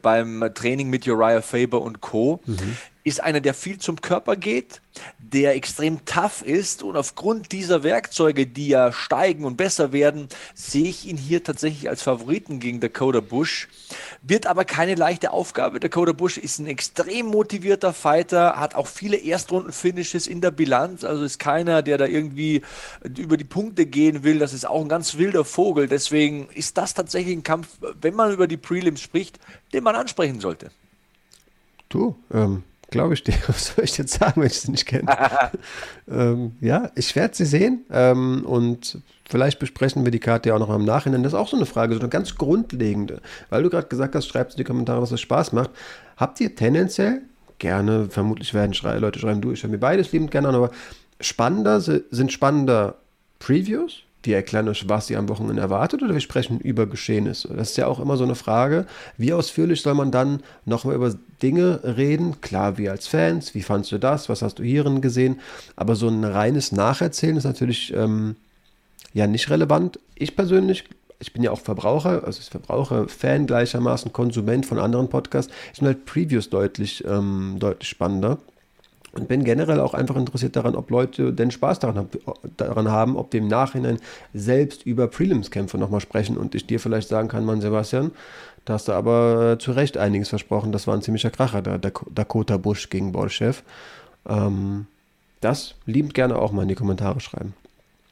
beim Training mit Uriah Faber und Co. Mhm ist einer, der viel zum Körper geht, der extrem tough ist und aufgrund dieser Werkzeuge, die ja steigen und besser werden, sehe ich ihn hier tatsächlich als Favoriten gegen Dakota Bush. Wird aber keine leichte Aufgabe. Dakota Bush ist ein extrem motivierter Fighter, hat auch viele Erstrunden-Finishes in der Bilanz, also ist keiner, der da irgendwie über die Punkte gehen will. Das ist auch ein ganz wilder Vogel. Deswegen ist das tatsächlich ein Kampf, wenn man über die Prelims spricht, den man ansprechen sollte. Du, ähm, glaube ich dir. Was soll ich jetzt sagen, wenn ich sie nicht kenne? ähm, ja, ich werde sie sehen ähm, und vielleicht besprechen wir die Karte ja auch noch im Nachhinein. Das ist auch so eine Frage, so eine ganz grundlegende. Weil du gerade gesagt hast, schreibt in die Kommentare, dass es Spaß macht. Habt ihr tendenziell gerne, vermutlich werden schrei Leute schreiben, du, ich höre mir beides liebend gerne an, aber spannender sind spannender Previews die erklären euch, was ihr am Wochenende erwartet, oder wir sprechen über Geschehnisse? Das ist ja auch immer so eine Frage. Wie ausführlich soll man dann nochmal über Dinge reden? Klar, wir als Fans, wie fandest du das? Was hast du hierin gesehen? Aber so ein reines Nacherzählen ist natürlich ähm, ja nicht relevant. Ich persönlich ich bin ja auch Verbraucher, also Verbraucher, Fan gleichermaßen, Konsument von anderen Podcasts. Ich finde halt Previews deutlich, ähm, deutlich spannender. Und bin generell auch einfach interessiert daran, ob Leute denn Spaß daran, daran haben, ob im Nachhinein selbst über Prelims-Kämpfe nochmal sprechen und ich dir vielleicht sagen kann, Mann Sebastian, da hast du aber zu Recht einiges versprochen. Das war ein ziemlicher Kracher, der Dakota Bush gegen Bolschew. Ähm, das liebend gerne auch mal in die Kommentare schreiben.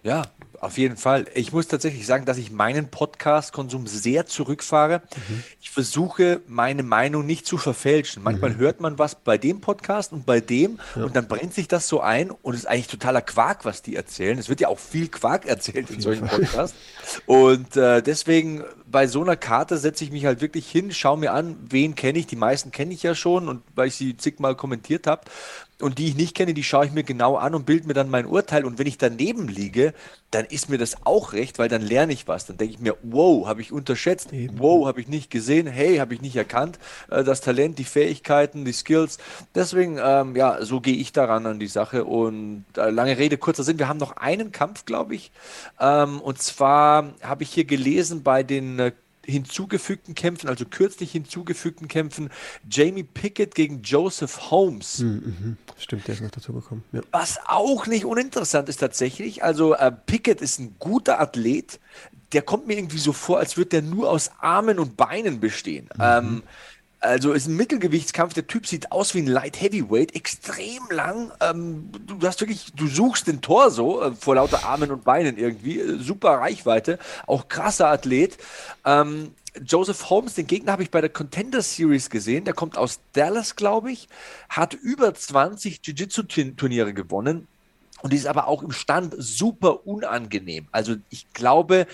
Ja, auf jeden Fall. Ich muss tatsächlich sagen, dass ich meinen Podcast-Konsum sehr zurückfahre. Mhm. Ich versuche, meine Meinung nicht zu verfälschen. Manchmal mhm. hört man was bei dem Podcast und bei dem ja. und dann brennt sich das so ein und es ist eigentlich totaler Quark, was die erzählen. Es wird ja auch viel Quark erzählt in solchen Podcasts. Und äh, deswegen bei so einer Karte setze ich mich halt wirklich hin, schaue mir an, wen kenne ich. Die meisten kenne ich ja schon und weil ich sie zigmal kommentiert habe. Und die ich nicht kenne, die schaue ich mir genau an und bilde mir dann mein Urteil. Und wenn ich daneben liege, dann ist mir das auch recht, weil dann lerne ich was. Dann denke ich mir, wow, habe ich unterschätzt, Eben. wow, habe ich nicht gesehen, hey, habe ich nicht erkannt, äh, das Talent, die Fähigkeiten, die Skills. Deswegen, ähm, ja, so gehe ich daran an die Sache. Und äh, lange Rede, kurzer Sinn, wir haben noch einen Kampf, glaube ich. Ähm, und zwar habe ich hier gelesen bei den äh, hinzugefügten Kämpfen, also kürzlich hinzugefügten Kämpfen, Jamie Pickett gegen Joseph Holmes. Mhm, Stimmt, der ist noch dazu gekommen. Ja. Was auch nicht uninteressant ist tatsächlich. Also äh, Pickett ist ein guter Athlet. Der kommt mir irgendwie so vor, als würde der nur aus Armen und Beinen bestehen. Mhm. Ähm, also ist ein Mittelgewichtskampf. Der Typ sieht aus wie ein Light Heavyweight, extrem lang. Ähm, du hast wirklich, du suchst den Torso äh, vor lauter Armen und Beinen irgendwie. Äh, super Reichweite, auch krasser Athlet. Ähm, Joseph Holmes, den Gegner habe ich bei der Contender Series gesehen. Der kommt aus Dallas, glaube ich, hat über 20 Jiu-Jitsu-Turniere gewonnen und ist aber auch im Stand super unangenehm. Also ich glaube,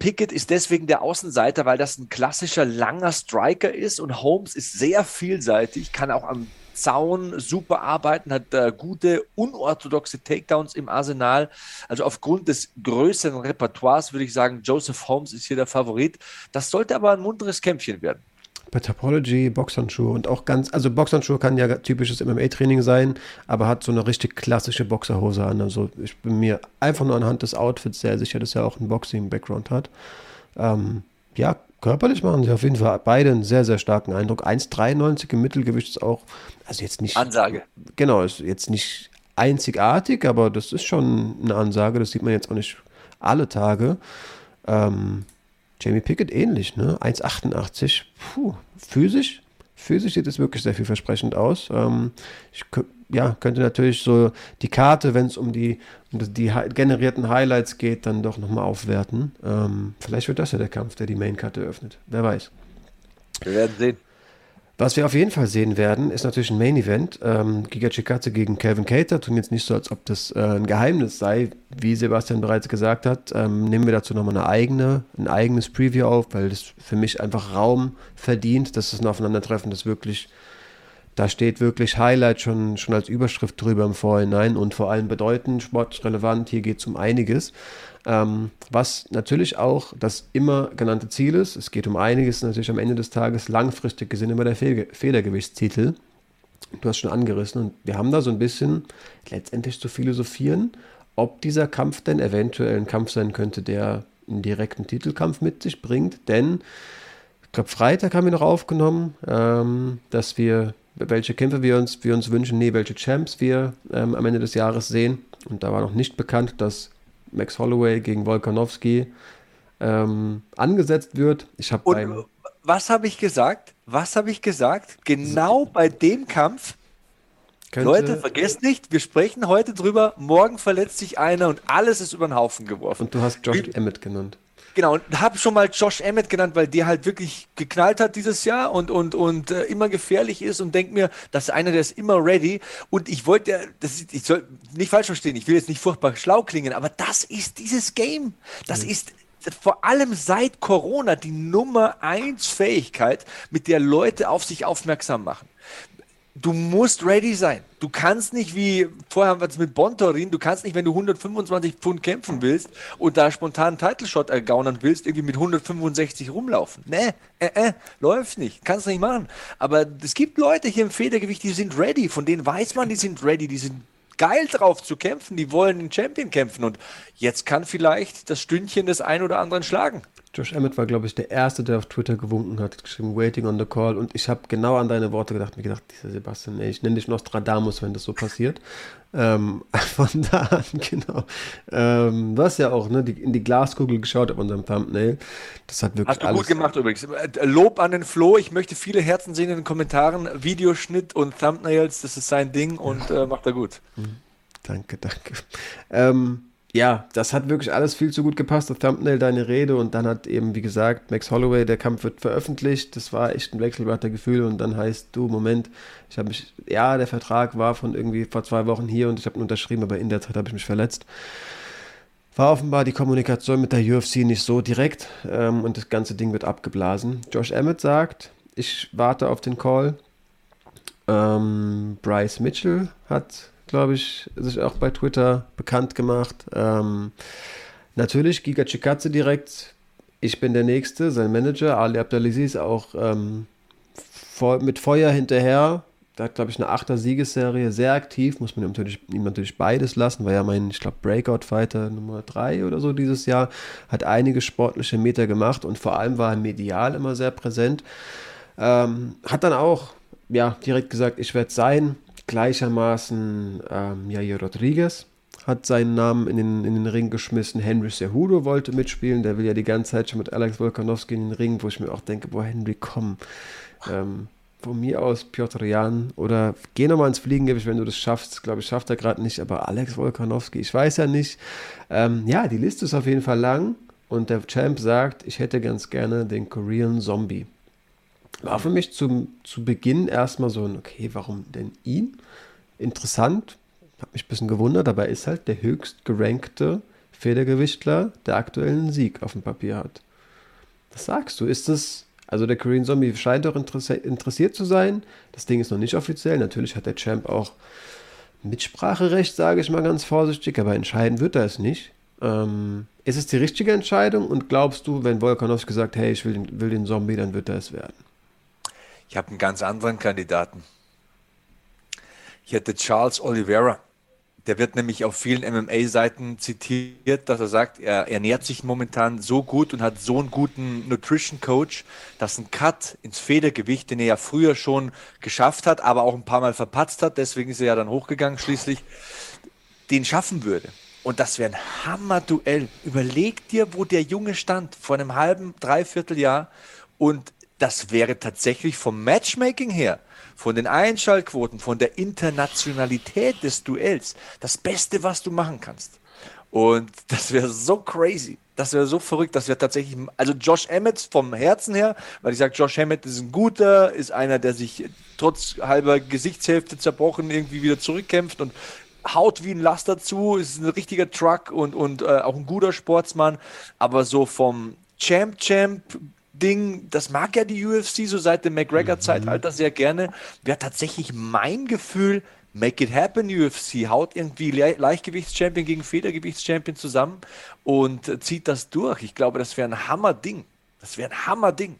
Pickett ist deswegen der Außenseiter, weil das ein klassischer langer Striker ist und Holmes ist sehr vielseitig, kann auch am Zaun super arbeiten, hat äh, gute, unorthodoxe Takedowns im Arsenal. Also aufgrund des größeren Repertoires würde ich sagen, Joseph Holmes ist hier der Favorit. Das sollte aber ein munteres Kämpfchen werden bei Topology, Boxhandschuhe und auch ganz, also Boxhandschuhe kann ja typisches MMA-Training sein, aber hat so eine richtig klassische Boxerhose an. Also ich bin mir einfach nur anhand des Outfits sehr sicher, dass er auch einen Boxing-Background hat. Ähm, ja, körperlich machen sie auf jeden Fall beide einen sehr, sehr starken Eindruck. 1,93 im Mittelgewicht ist auch, also jetzt nicht. Ansage. Genau, ist jetzt nicht einzigartig, aber das ist schon eine Ansage. Das sieht man jetzt auch nicht alle Tage. Ähm, Jamie Pickett ähnlich, ne? 1,88. Puh, physisch, physisch sieht es wirklich sehr vielversprechend aus. Ähm, ich ja, könnte natürlich so die Karte, wenn es um die, um die generierten Highlights geht, dann doch nochmal aufwerten. Ähm, vielleicht wird das ja der Kampf, der die Main-Karte öffnet. Wer weiß. Wir werden sehen. Was wir auf jeden Fall sehen werden, ist natürlich ein Main Event. Ähm, Giga Chikatze gegen Calvin Cater. Tun jetzt nicht so, als ob das äh, ein Geheimnis sei, wie Sebastian bereits gesagt hat. Ähm, nehmen wir dazu nochmal eine eigene, ein eigenes Preview auf, weil das für mich einfach Raum verdient, dass es ein Aufeinandertreffen, das wirklich, da steht wirklich Highlight schon, schon als Überschrift drüber im Vorhinein und vor allem bedeutend, sportrelevant. Hier geht es um einiges. Ähm, was natürlich auch das immer genannte Ziel ist. Es geht um einiges natürlich am Ende des Tages langfristig gesehen immer der Fehl Federgewichtstitel. Du hast schon angerissen und wir haben da so ein bisschen letztendlich zu philosophieren, ob dieser Kampf denn eventuell ein Kampf sein könnte, der einen direkten Titelkampf mit sich bringt. Denn ich glaube, Freitag haben wir noch aufgenommen, ähm, dass wir, welche Kämpfe wir uns, wir uns wünschen, nee, welche Champs wir ähm, am Ende des Jahres sehen. Und da war noch nicht bekannt, dass Max Holloway gegen Volkanovski ähm, angesetzt wird. Ich habe beim was habe ich gesagt? Was habe ich gesagt? Genau bei dem Kampf. Leute, vergesst nicht, wir sprechen heute drüber. Morgen verletzt sich einer und alles ist über den Haufen geworfen. Und du hast Josh Wie, Emmett genannt. Genau, und habe schon mal Josh Emmett genannt, weil der halt wirklich geknallt hat dieses Jahr und, und, und äh, immer gefährlich ist und denkt mir, das ist einer, der ist immer ready. Und ich wollte, das ist, ich soll nicht falsch verstehen, ich will jetzt nicht furchtbar schlau klingen, aber das ist dieses Game. Das mhm. ist vor allem seit Corona die Nummer eins Fähigkeit, mit der Leute auf sich aufmerksam machen. Du musst ready sein. Du kannst nicht wie, vorher haben mit Bontorin, du kannst nicht, wenn du 125 Pfund kämpfen willst und da spontan einen Title Shot ergaunern willst, irgendwie mit 165 rumlaufen. Nee, äh, äh, läuft nicht. Kannst nicht machen. Aber es gibt Leute hier im Federgewicht, die sind ready. Von denen weiß man, die sind ready. Die sind geil drauf zu kämpfen. Die wollen den Champion kämpfen. Und jetzt kann vielleicht das Stündchen des einen oder anderen schlagen. Josh Emmett war, glaube ich, der Erste, der auf Twitter gewunken hat, geschrieben, waiting on the call. Und ich habe genau an deine Worte gedacht, mir gedacht, dieser Sebastian, ey, ich nenne dich Nostradamus, wenn das so passiert. Ähm, von da an, genau. Ähm, du hast ja auch ne, die, in die Glaskugel geschaut auf unserem Thumbnail. Das hat wirklich Hast du alles gut gemacht übrigens. Lob an den Flo. Ich möchte viele Herzen sehen in den Kommentaren. Videoschnitt und Thumbnails, das ist sein Ding und äh, macht er gut. Mhm. Danke, danke. Ähm, ja, das hat wirklich alles viel zu gut gepasst. Das Thumbnail, deine Rede und dann hat eben, wie gesagt, Max Holloway, der Kampf wird veröffentlicht. Das war echt ein wechselbare Gefühl und dann heißt du, Moment, ich habe mich, ja, der Vertrag war von irgendwie vor zwei Wochen hier und ich habe ihn unterschrieben, aber in der Zeit habe ich mich verletzt. War offenbar die Kommunikation mit der UFC nicht so direkt ähm, und das ganze Ding wird abgeblasen. Josh Emmett sagt, ich warte auf den Call. Ähm, Bryce Mitchell hat glaube ich, sich auch bei Twitter bekannt gemacht. Ähm, natürlich Giga Chikatze direkt. Ich bin der Nächste, sein Manager. Ali Abdelaziz auch ähm, mit Feuer hinterher. Da hat, glaube ich, eine achter Siegesserie, sehr aktiv. Muss man ihm natürlich, ihm natürlich beides lassen, weil er mein, ich glaube, Breakout-Fighter Nummer 3 oder so dieses Jahr. Hat einige sportliche Meter gemacht und vor allem war er medial immer sehr präsent. Ähm, hat dann auch ja, direkt gesagt, ich werde sein. Gleichermaßen ähm, Jair Rodriguez hat seinen Namen in den, in den Ring geschmissen. Henry Cejudo wollte mitspielen. Der will ja die ganze Zeit schon mit Alex Volkanovski in den Ring, wo ich mir auch denke, boah, Henry, komm. Ähm, von mir aus Piotr Jan oder geh nochmal ins Fliegengewicht, wenn du das schaffst. Glaube ich, schafft er gerade nicht, aber Alex Volkanovski, ich weiß ja nicht. Ähm, ja, die Liste ist auf jeden Fall lang und der Champ sagt, ich hätte ganz gerne den Korean Zombie. War für mich zum, zu Beginn erstmal so ein, okay, warum denn ihn? Interessant, hat mich ein bisschen gewundert, aber er ist halt der höchst gerankte Federgewichtler, der aktuellen Sieg auf dem Papier hat. Was sagst du? Ist das, also der Korean Zombie scheint doch interessiert zu sein. Das Ding ist noch nicht offiziell. Natürlich hat der Champ auch Mitspracherecht, sage ich mal ganz vorsichtig, aber entscheiden wird er es nicht. Ähm, ist es die richtige Entscheidung und glaubst du, wenn Volkanovski gesagt, hey, ich will will den Zombie, dann wird er es werden? Ich habe einen ganz anderen Kandidaten. Ich hätte Charles Oliveira. Der wird nämlich auf vielen MMA-Seiten zitiert, dass er sagt, er ernährt sich momentan so gut und hat so einen guten Nutrition Coach, dass ein Cut ins Federgewicht, den er ja früher schon geschafft hat, aber auch ein paar Mal verpatzt hat, deswegen ist er ja dann hochgegangen schließlich, den schaffen würde. Und das wäre ein Hammer-Duell. Überleg dir, wo der Junge stand vor einem halben, dreiviertel Jahr und das wäre tatsächlich vom Matchmaking her, von den Einschaltquoten, von der Internationalität des Duells das Beste, was du machen kannst. Und das wäre so crazy. Das wäre so verrückt, das wäre tatsächlich, also Josh Emmett vom Herzen her, weil ich sage, Josh Emmett ist ein guter, ist einer, der sich trotz halber Gesichtshälfte zerbrochen irgendwie wieder zurückkämpft und haut wie ein Laster zu, ist ein richtiger Truck und, und äh, auch ein guter Sportsmann, aber so vom Champ Champ Ding, das mag ja die UFC so seit dem McGregor-Zeitalter mhm. sehr gerne, wäre tatsächlich mein Gefühl, Make it happen, UFC. Haut irgendwie Le Leichtgewichtschampion gegen Federgewichtschampion zusammen und zieht das durch. Ich glaube, das wäre ein Hammer-Ding. Das wäre ein Hammer-Ding.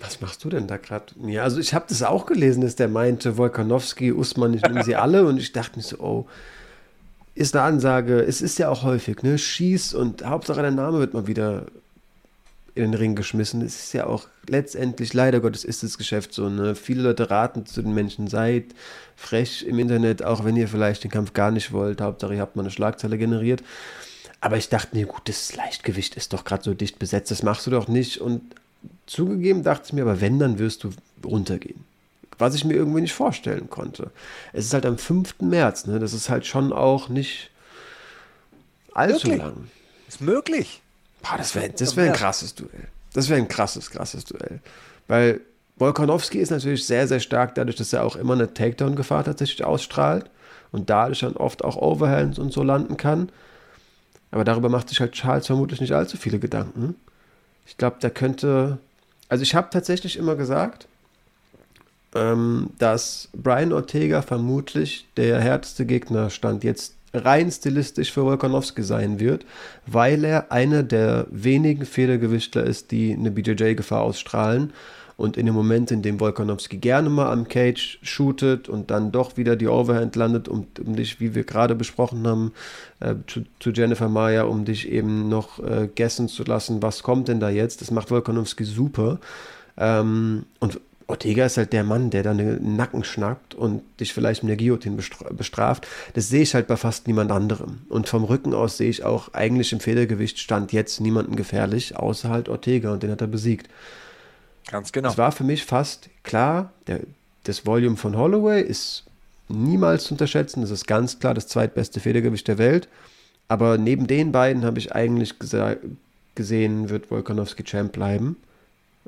Was machst du denn da gerade? Ja, also ich habe das auch gelesen, dass der meinte, Wolkanowski, Usman, ich nehme sie alle und ich dachte mir so, oh, ist eine Ansage, es ist ja auch häufig, ne? Schieß und Hauptsache der Name wird mal wieder in den Ring geschmissen. Es ist ja auch letztendlich, leider Gottes, ist das Geschäft so. Ne? Viele Leute raten zu den Menschen, seid frech im Internet, auch wenn ihr vielleicht den Kampf gar nicht wollt. Hauptsache, ihr habt mal eine Schlagzeile generiert. Aber ich dachte mir, gut, das Leichtgewicht ist doch gerade so dicht besetzt, das machst du doch nicht. Und zugegeben dachte ich mir, aber wenn, dann wirst du runtergehen. Was ich mir irgendwie nicht vorstellen konnte. Es ist halt am 5. März, ne? Das ist halt schon auch nicht allzu Wirklich? lang. Ist möglich. Boah, das wäre das wär ein krasses Duell. Das wäre ein krasses, krasses Duell. Weil Volkanovski ist natürlich sehr, sehr stark, dadurch, dass er auch immer eine Takedown-Gefahr tatsächlich ausstrahlt und dadurch dann oft auch Overhands und so landen kann. Aber darüber macht sich halt Charles vermutlich nicht allzu viele Gedanken. Ich glaube, der könnte. Also, ich habe tatsächlich immer gesagt, ähm, dass Brian Ortega vermutlich der härteste Gegner stand jetzt rein stilistisch für Volkanovski sein wird, weil er einer der wenigen Federgewichtler ist, die eine BJJ-Gefahr ausstrahlen. Und in dem Moment, in dem Volkanovski gerne mal am Cage shootet und dann doch wieder die Overhand landet, um, um dich, wie wir gerade besprochen haben, äh, zu, zu, Jennifer Meyer, um dich eben noch äh, guessen zu lassen, was kommt denn da jetzt? Das macht Volkanovski super. Ähm, und Ortega ist halt der Mann, der dann den Nacken schnappt und dich vielleicht mit der Guillotine bestraft. Das sehe ich halt bei fast niemand anderem. Und vom Rücken aus sehe ich auch eigentlich im Federgewicht stand jetzt niemanden gefährlich, außer halt Ortega und den hat er besiegt. Ganz genau. Es war für mich fast klar, der, das Volume von Holloway ist niemals zu unterschätzen. Das ist ganz klar das zweitbeste Federgewicht der Welt. Aber neben den beiden habe ich eigentlich gesehen, wird Volkanovski Champ bleiben.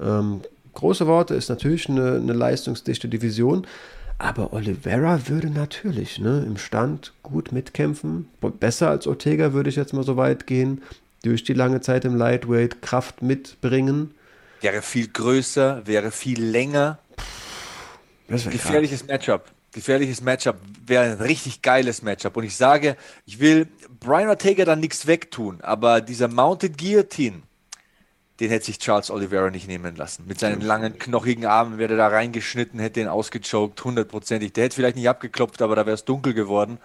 Ähm, große Worte ist natürlich eine, eine leistungsdichte Division. Aber Oliveira würde natürlich ne, im Stand gut mitkämpfen. Besser als Ortega würde ich jetzt mal so weit gehen. Durch die lange Zeit im Lightweight Kraft mitbringen. Wäre viel größer, wäre viel länger. Gefährliches krass. Matchup. Gefährliches Matchup. Wäre ein richtig geiles Matchup. Und ich sage, ich will Brian Ortega dann nichts wegtun, aber dieser Mounted Guillotine, den hätte sich Charles Oliveira nicht nehmen lassen. Mit seinen langen, knochigen Armen wäre er da reingeschnitten, hätte ihn ausgechoked, hundertprozentig. Der hätte vielleicht nicht abgeklopft, aber da wäre es dunkel geworden.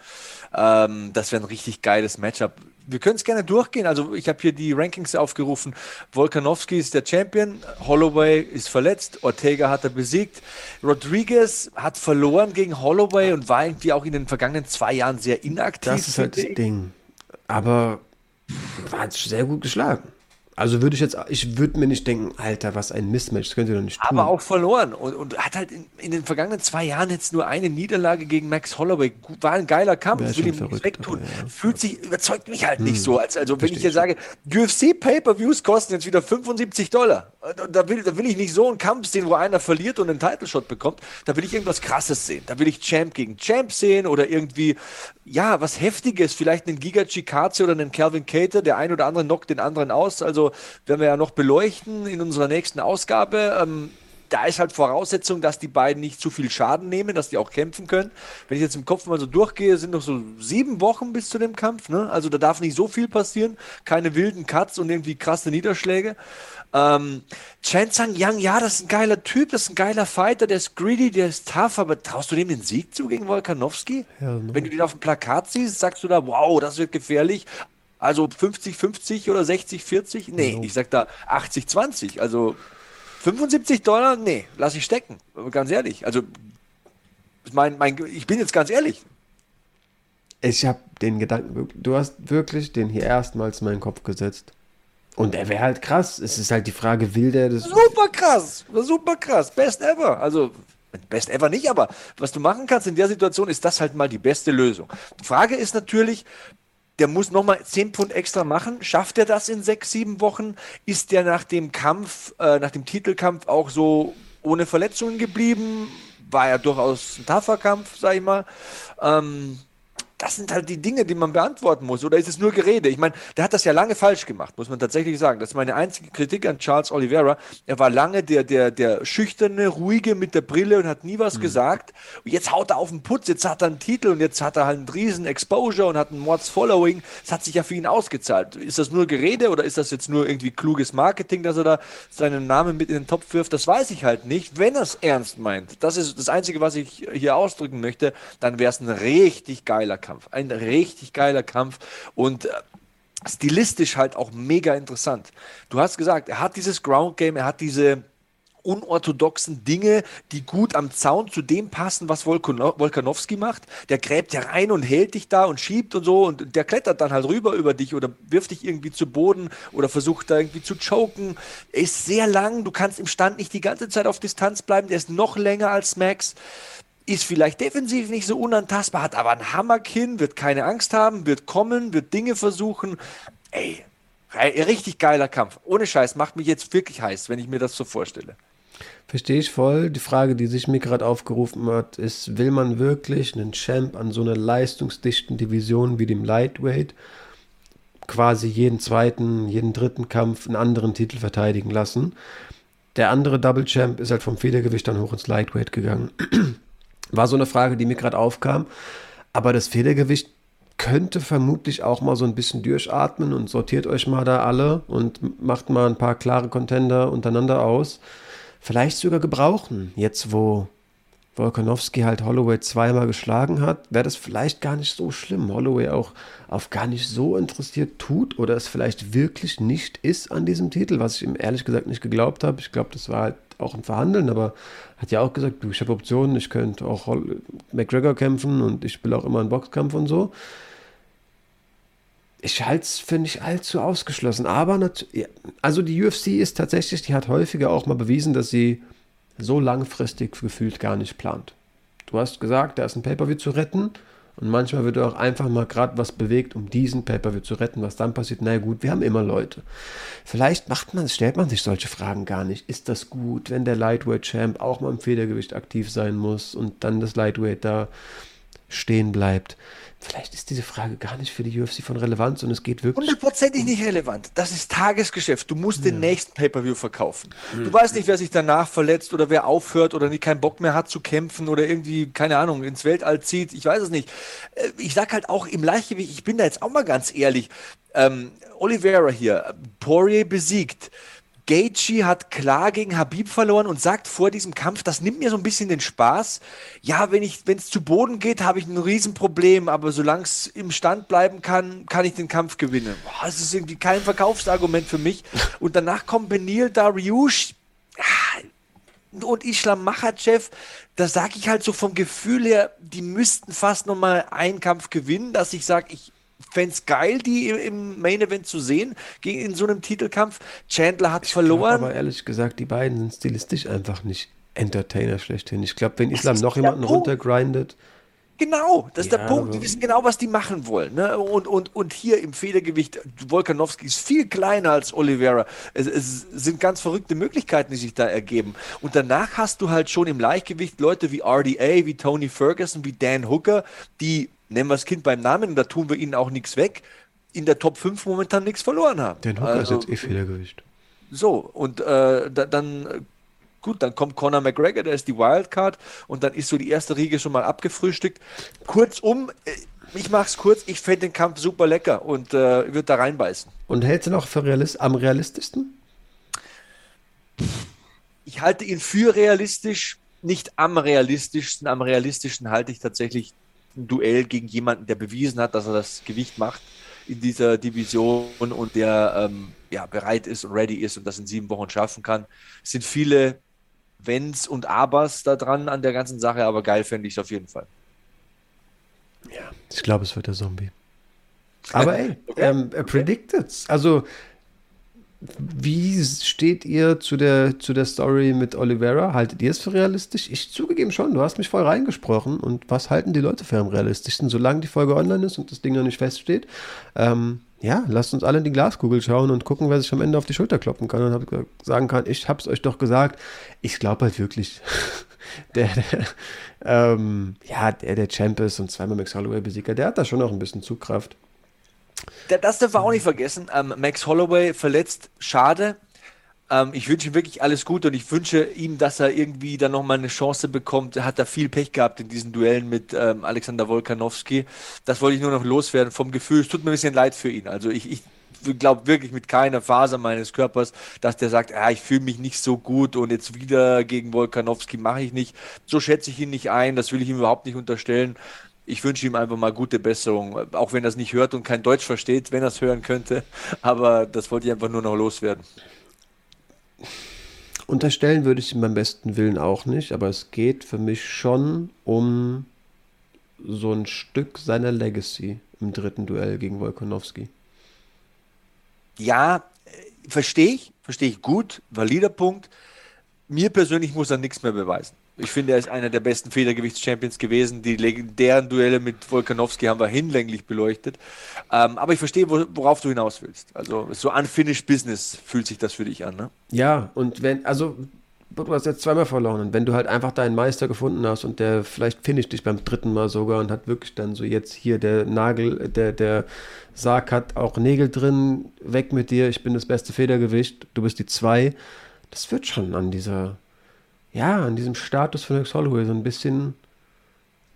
Ähm, das wäre ein richtig geiles Matchup. Wir können es gerne durchgehen. Also ich habe hier die Rankings aufgerufen. Volkanovski ist der Champion, Holloway ist verletzt, Ortega hat er besiegt, Rodriguez hat verloren gegen Holloway und war irgendwie auch in den vergangenen zwei Jahren sehr inaktiv. Das ist halt das Ding. Aber war sehr gut geschlagen. Also würde ich jetzt, ich würde mir nicht denken, Alter, was ein Mismatch, das könnt ihr doch nicht tun. Aber auch verloren und, und hat halt in, in, den vergangenen zwei Jahren jetzt nur eine Niederlage gegen Max Holloway. War ein geiler Kampf, das will ihm nicht wegtun. Ja. Fühlt sich, überzeugt mich halt hm. nicht so. Als, also wenn ich hier sage, UFC Pay-Per-Views kosten jetzt wieder 75 Dollar. Da will, da will ich nicht so einen Kampf sehen, wo einer verliert und einen Title-Shot bekommt. Da will ich irgendwas krasses sehen. Da will ich Champ gegen Champ sehen oder irgendwie, ja, was Heftiges. Vielleicht einen Giga Chikaze oder einen Calvin Cater. Der ein oder andere knockt den anderen aus. Also werden wir ja noch beleuchten in unserer nächsten Ausgabe. Ähm, da ist halt Voraussetzung, dass die beiden nicht zu viel Schaden nehmen, dass die auch kämpfen können. Wenn ich jetzt im Kopf mal so durchgehe, sind noch so sieben Wochen bis zu dem Kampf. Ne? Also da darf nicht so viel passieren. Keine wilden Cuts und irgendwie krasse Niederschläge. Ähm, Chen Zhang Yang, ja, das ist ein geiler Typ, das ist ein geiler Fighter, der ist greedy, der ist tough, aber traust du dem den Sieg zu gegen Volkanowski? No. Wenn du den auf dem Plakat siehst, sagst du da, wow, das wird gefährlich. Also 50-50 oder 60-40? Nee, no. ich sag da 80-20. Also 75 Dollar? Nee, lass ich stecken. Ganz ehrlich. Also, mein, mein, ich bin jetzt ganz ehrlich. Ich habe den Gedanken, du hast wirklich den hier erstmals in meinen Kopf gesetzt. Und der wäre halt krass. Es ist halt die Frage, will der das. Super krass, super krass. Best ever. Also, best ever nicht, aber was du machen kannst in der Situation, ist das halt mal die beste Lösung. Die Frage ist natürlich, der muss nochmal 10 Pfund extra machen. Schafft er das in sechs, sieben Wochen? Ist der nach dem Kampf, äh, nach dem Titelkampf auch so ohne Verletzungen geblieben? War ja durchaus ein taffer Kampf, sag ich mal. Ähm, das sind halt die Dinge, die man beantworten muss. Oder ist es nur Gerede? Ich meine, der hat das ja lange falsch gemacht, muss man tatsächlich sagen. Das ist meine einzige Kritik an Charles Oliveira. Er war lange der, der, der schüchterne, ruhige mit der Brille und hat nie was mhm. gesagt. Und jetzt haut er auf den Putz, jetzt hat er einen Titel und jetzt hat er halt einen riesen Exposure und hat ein Mords Following. Das hat sich ja für ihn ausgezahlt. Ist das nur Gerede oder ist das jetzt nur irgendwie kluges Marketing, dass er da seinen Namen mit in den Topf wirft? Das weiß ich halt nicht. Wenn er es ernst meint, das ist das Einzige, was ich hier ausdrücken möchte, dann wäre es ein richtig geiler Kampf. Ein richtig geiler Kampf und äh, stilistisch halt auch mega interessant. Du hast gesagt, er hat dieses Ground Game, er hat diese unorthodoxen Dinge, die gut am Zaun zu dem passen, was Wolkanowski macht. Der gräbt ja rein und hält dich da und schiebt und so und der klettert dann halt rüber über dich oder wirft dich irgendwie zu Boden oder versucht da irgendwie zu choken. Er ist sehr lang, du kannst im Stand nicht die ganze Zeit auf Distanz bleiben, der ist noch länger als Max ist vielleicht defensiv nicht so unantastbar, hat aber ein Hammerkinn, wird keine Angst haben, wird kommen, wird Dinge versuchen. Ey, richtig geiler Kampf. Ohne Scheiß, macht mich jetzt wirklich heiß, wenn ich mir das so vorstelle. Verstehe ich voll. Die Frage, die sich mir gerade aufgerufen hat, ist, will man wirklich einen Champ an so einer leistungsdichten Division wie dem Lightweight quasi jeden zweiten, jeden dritten Kampf einen anderen Titel verteidigen lassen? Der andere Double Champ ist halt vom Federgewicht dann hoch ins Lightweight gegangen. War so eine Frage, die mir gerade aufkam. Aber das Federgewicht könnte vermutlich auch mal so ein bisschen durchatmen und sortiert euch mal da alle und macht mal ein paar klare Contender untereinander aus vielleicht sogar gebrauchen. Jetzt, wo Volkanowski halt Holloway zweimal geschlagen hat, wäre das vielleicht gar nicht so schlimm. Holloway auch auf gar nicht so interessiert tut oder es vielleicht wirklich nicht ist an diesem Titel, was ich ihm ehrlich gesagt nicht geglaubt habe. Ich glaube, das war halt auch ein Verhandeln, aber hat ja auch gesagt, du, ich habe Optionen, ich könnte auch McGregor kämpfen und ich will auch immer einen Boxkampf und so ich halte es für nicht allzu ausgeschlossen. Aber also die UFC ist tatsächlich, die hat häufiger auch mal bewiesen, dass sie so langfristig gefühlt gar nicht plant. Du hast gesagt, da ist ein Pay-Per-View zu retten und manchmal wird auch einfach mal gerade was bewegt, um diesen Pay-Per-View zu retten. Was dann passiert, na gut, wir haben immer Leute. Vielleicht macht man, stellt man sich solche Fragen gar nicht. Ist das gut, wenn der Lightweight Champ auch mal im Federgewicht aktiv sein muss und dann das Lightweight da stehen bleibt? Vielleicht ist diese Frage gar nicht für die UFC von Relevanz und es geht wirklich. Hundertprozentig nicht relevant. Das ist Tagesgeschäft. Du musst ja. den nächsten Pay-Per-View verkaufen. Mhm. Du weißt nicht, wer sich danach verletzt oder wer aufhört oder nie keinen Bock mehr hat zu kämpfen oder irgendwie, keine Ahnung, ins Weltall zieht. Ich weiß es nicht. Äh, ich sag halt auch im Leichtgewicht, ich bin da jetzt auch mal ganz ehrlich. Ähm, Oliveira hier, Poirier besiegt. Gaethje hat klar gegen Habib verloren und sagt vor diesem Kampf, das nimmt mir so ein bisschen den Spaß. Ja, wenn ich, wenn es zu Boden geht, habe ich ein Riesenproblem, aber solange es im Stand bleiben kann, kann ich den Kampf gewinnen. Boah, das ist irgendwie kein Verkaufsargument für mich. Und danach kommt Benil Dariush und Islam Makhachev. Da sage ich halt so vom Gefühl her, die müssten fast noch mal einen Kampf gewinnen, dass ich sage, ich es geil, die im Main Event zu sehen, gegen, in so einem Titelkampf. Chandler hat verloren. aber ehrlich gesagt, die beiden sind stilistisch einfach nicht Entertainer schlechthin. Ich glaube, wenn Islam noch jemanden runtergrindet. Genau, das ist ja, der Punkt. Die wissen genau, was die machen wollen. Ne? Und, und, und hier im Federgewicht, Volkanowski ist viel kleiner als Oliveira. Es, es, sind ganz verrückte Möglichkeiten, die sich da ergeben. Und danach hast du halt schon im Leichtgewicht Leute wie RDA, wie Tony Ferguson, wie Dan Hooker, die nennen wir das Kind beim Namen, und da tun wir ihnen auch nichts weg, in der Top 5 momentan nichts verloren haben. Den Hooker also, ist jetzt eh Federgewicht. So, und äh, da, dann, gut, dann kommt Conor McGregor, der ist die Wildcard, und dann ist so die erste Riege schon mal abgefrühstückt. Kurzum, äh, ich mach's kurz, ich fände den Kampf super lecker und äh, würde da reinbeißen. Und hältst du noch für realist am realistischsten? Ich halte ihn für realistisch, nicht am realistischsten. Am realistischsten halte ich tatsächlich ein Duell gegen jemanden, der bewiesen hat, dass er das Gewicht macht in dieser Division und der ähm, ja, bereit ist und ready ist und das in sieben Wochen schaffen kann. Es sind viele Wenns und Abers da dran an der ganzen Sache, aber geil fände ich es auf jeden Fall. Ja, ich glaube, es wird der Zombie. Aber ey, okay. ähm, er predicted Also wie steht ihr zu der, zu der Story mit Oliveira? Haltet ihr es für realistisch? Ich zugegeben schon, du hast mich voll reingesprochen. Und was halten die Leute für am realistischsten? Solange die Folge online ist und das Ding noch nicht feststeht, ähm, ja, lasst uns alle in die Glaskugel schauen und gucken, wer sich am Ende auf die Schulter kloppen kann und sagen kann, ich hab's euch doch gesagt. Ich glaube halt wirklich, der, der ähm, ja, der, der Champ ist und zweimal Max Holloway besiegt, der hat da schon noch ein bisschen Zugkraft. Das dürfen wir auch nicht vergessen. Ähm, Max Holloway verletzt, schade. Ähm, ich wünsche ihm wirklich alles Gute und ich wünsche ihm, dass er irgendwie dann nochmal eine Chance bekommt. Er hat da viel Pech gehabt in diesen Duellen mit ähm, Alexander Wolkanowski. Das wollte ich nur noch loswerden vom Gefühl. Es tut mir ein bisschen leid für ihn. Also ich, ich glaube wirklich mit keiner Faser meines Körpers, dass der sagt, ah, ich fühle mich nicht so gut und jetzt wieder gegen Wolkanowski mache ich nicht. So schätze ich ihn nicht ein, das will ich ihm überhaupt nicht unterstellen Ich wünsche ihm einfach mal gute Besserung, auch wenn er es nicht hört und kein Deutsch versteht, wenn er es hören könnte. Aber das wollte ich einfach nur noch loswerden. Unterstellen würde ich ihm beim besten Willen auch nicht, aber es geht für mich schon um so ein Stück seiner Legacy im dritten Duell gegen Wolkonowski. Ja, äh, verstehe ich, verstehe ich gut, valider Punkt. Mir persönlich muss er nichts mehr beweisen. Ich finde, er ist einer der besten Federgewichts-Champions gewesen. Die legendären Duelle mit Volkanowski haben wir hinlänglich beleuchtet. Ähm, aber ich verstehe, worauf du hinaus willst. Also so unfinished business fühlt sich das für dich an, ne? Ja, und wenn, also du hast jetzt zweimal verloren. Und wenn du halt einfach deinen Meister gefunden hast und der vielleicht finisht dich beim dritten Mal sogar und hat wirklich dann so jetzt hier der Nagel, der, der Sarg hat auch Nägel drin, weg mit dir, ich bin das beste Federgewicht, du bist die zwei. Das wird schon an dieser, ja, an diesem Status von Max Holloway so ein bisschen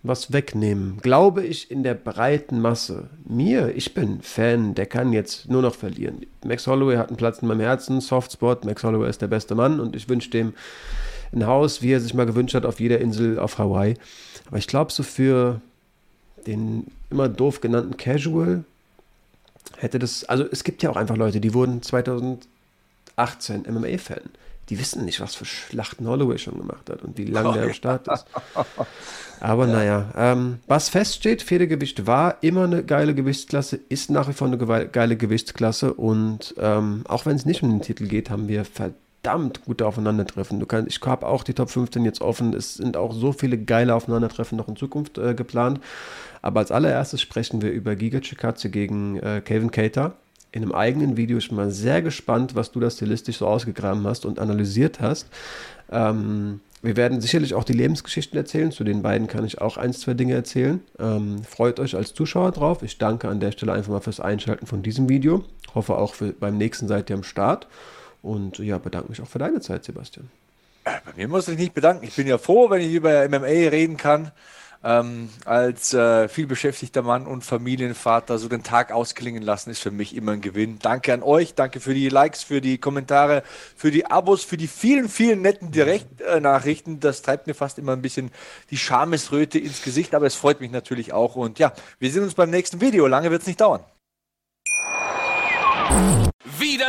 was wegnehmen. Glaube ich in der breiten Masse. Mir, ich bin Fan, der kann jetzt nur noch verlieren. Max Holloway hat einen Platz in meinem Herzen, Softspot. Max Holloway ist der beste Mann und ich wünsche dem ein Haus, wie er sich mal gewünscht hat, auf jeder Insel auf Hawaii. Aber ich glaube, so für den immer doof genannten Casual hätte das, also es gibt ja auch einfach Leute, die wurden 2018 MMA-Fan die wissen nicht, was für Schlachten Holloway schon gemacht hat und wie lange oh, der am Start ist. Aber ja. naja, ähm, was feststeht, Federgewicht war immer eine geile Gewichtsklasse, ist nach wie vor eine geile Gewichtsklasse und ähm, auch wenn es nicht um den Titel geht, haben wir verdammt gute Aufeinandertreffen. Du kannst, ich habe auch die Top 15 jetzt offen. Es sind auch so viele geile Aufeinandertreffen noch in Zukunft äh, geplant. Aber als allererstes sprechen wir über Giga Chikatze gegen äh, Kevin Cater in einem eigenen Video. Ich bin mal sehr gespannt, was du da stilistisch so ausgegraben hast und analysiert hast. Ähm, wir werden sicherlich auch die Lebensgeschichten erzählen. Zu den beiden kann ich auch ein, zwei Dinge erzählen. Ähm, freut euch als Zuschauer drauf. Ich danke an der Stelle einfach mal fürs Einschalten von diesem Video. Hoffe auch für, beim nächsten seid ihr am Start. Und ja, bedanke mich auch für deine Zeit, Sebastian. Äh, bei mir muss ich nicht bedanken. Ich bin ja froh, wenn ich über MMA reden kann ähm, als äh, vielbeschäftigter Mann und Familienvater so den Tag ausklingen lassen, ist für mich immer ein Gewinn. Danke an euch, danke für die Likes, für die Kommentare, für die Abos, für die vielen, vielen netten Direktnachrichten. Das treibt mir fast immer ein bisschen die Schamesröte ins Gesicht, aber es freut mich natürlich auch. Und ja, wir sehen uns beim nächsten Video. Lange wird es nicht dauern.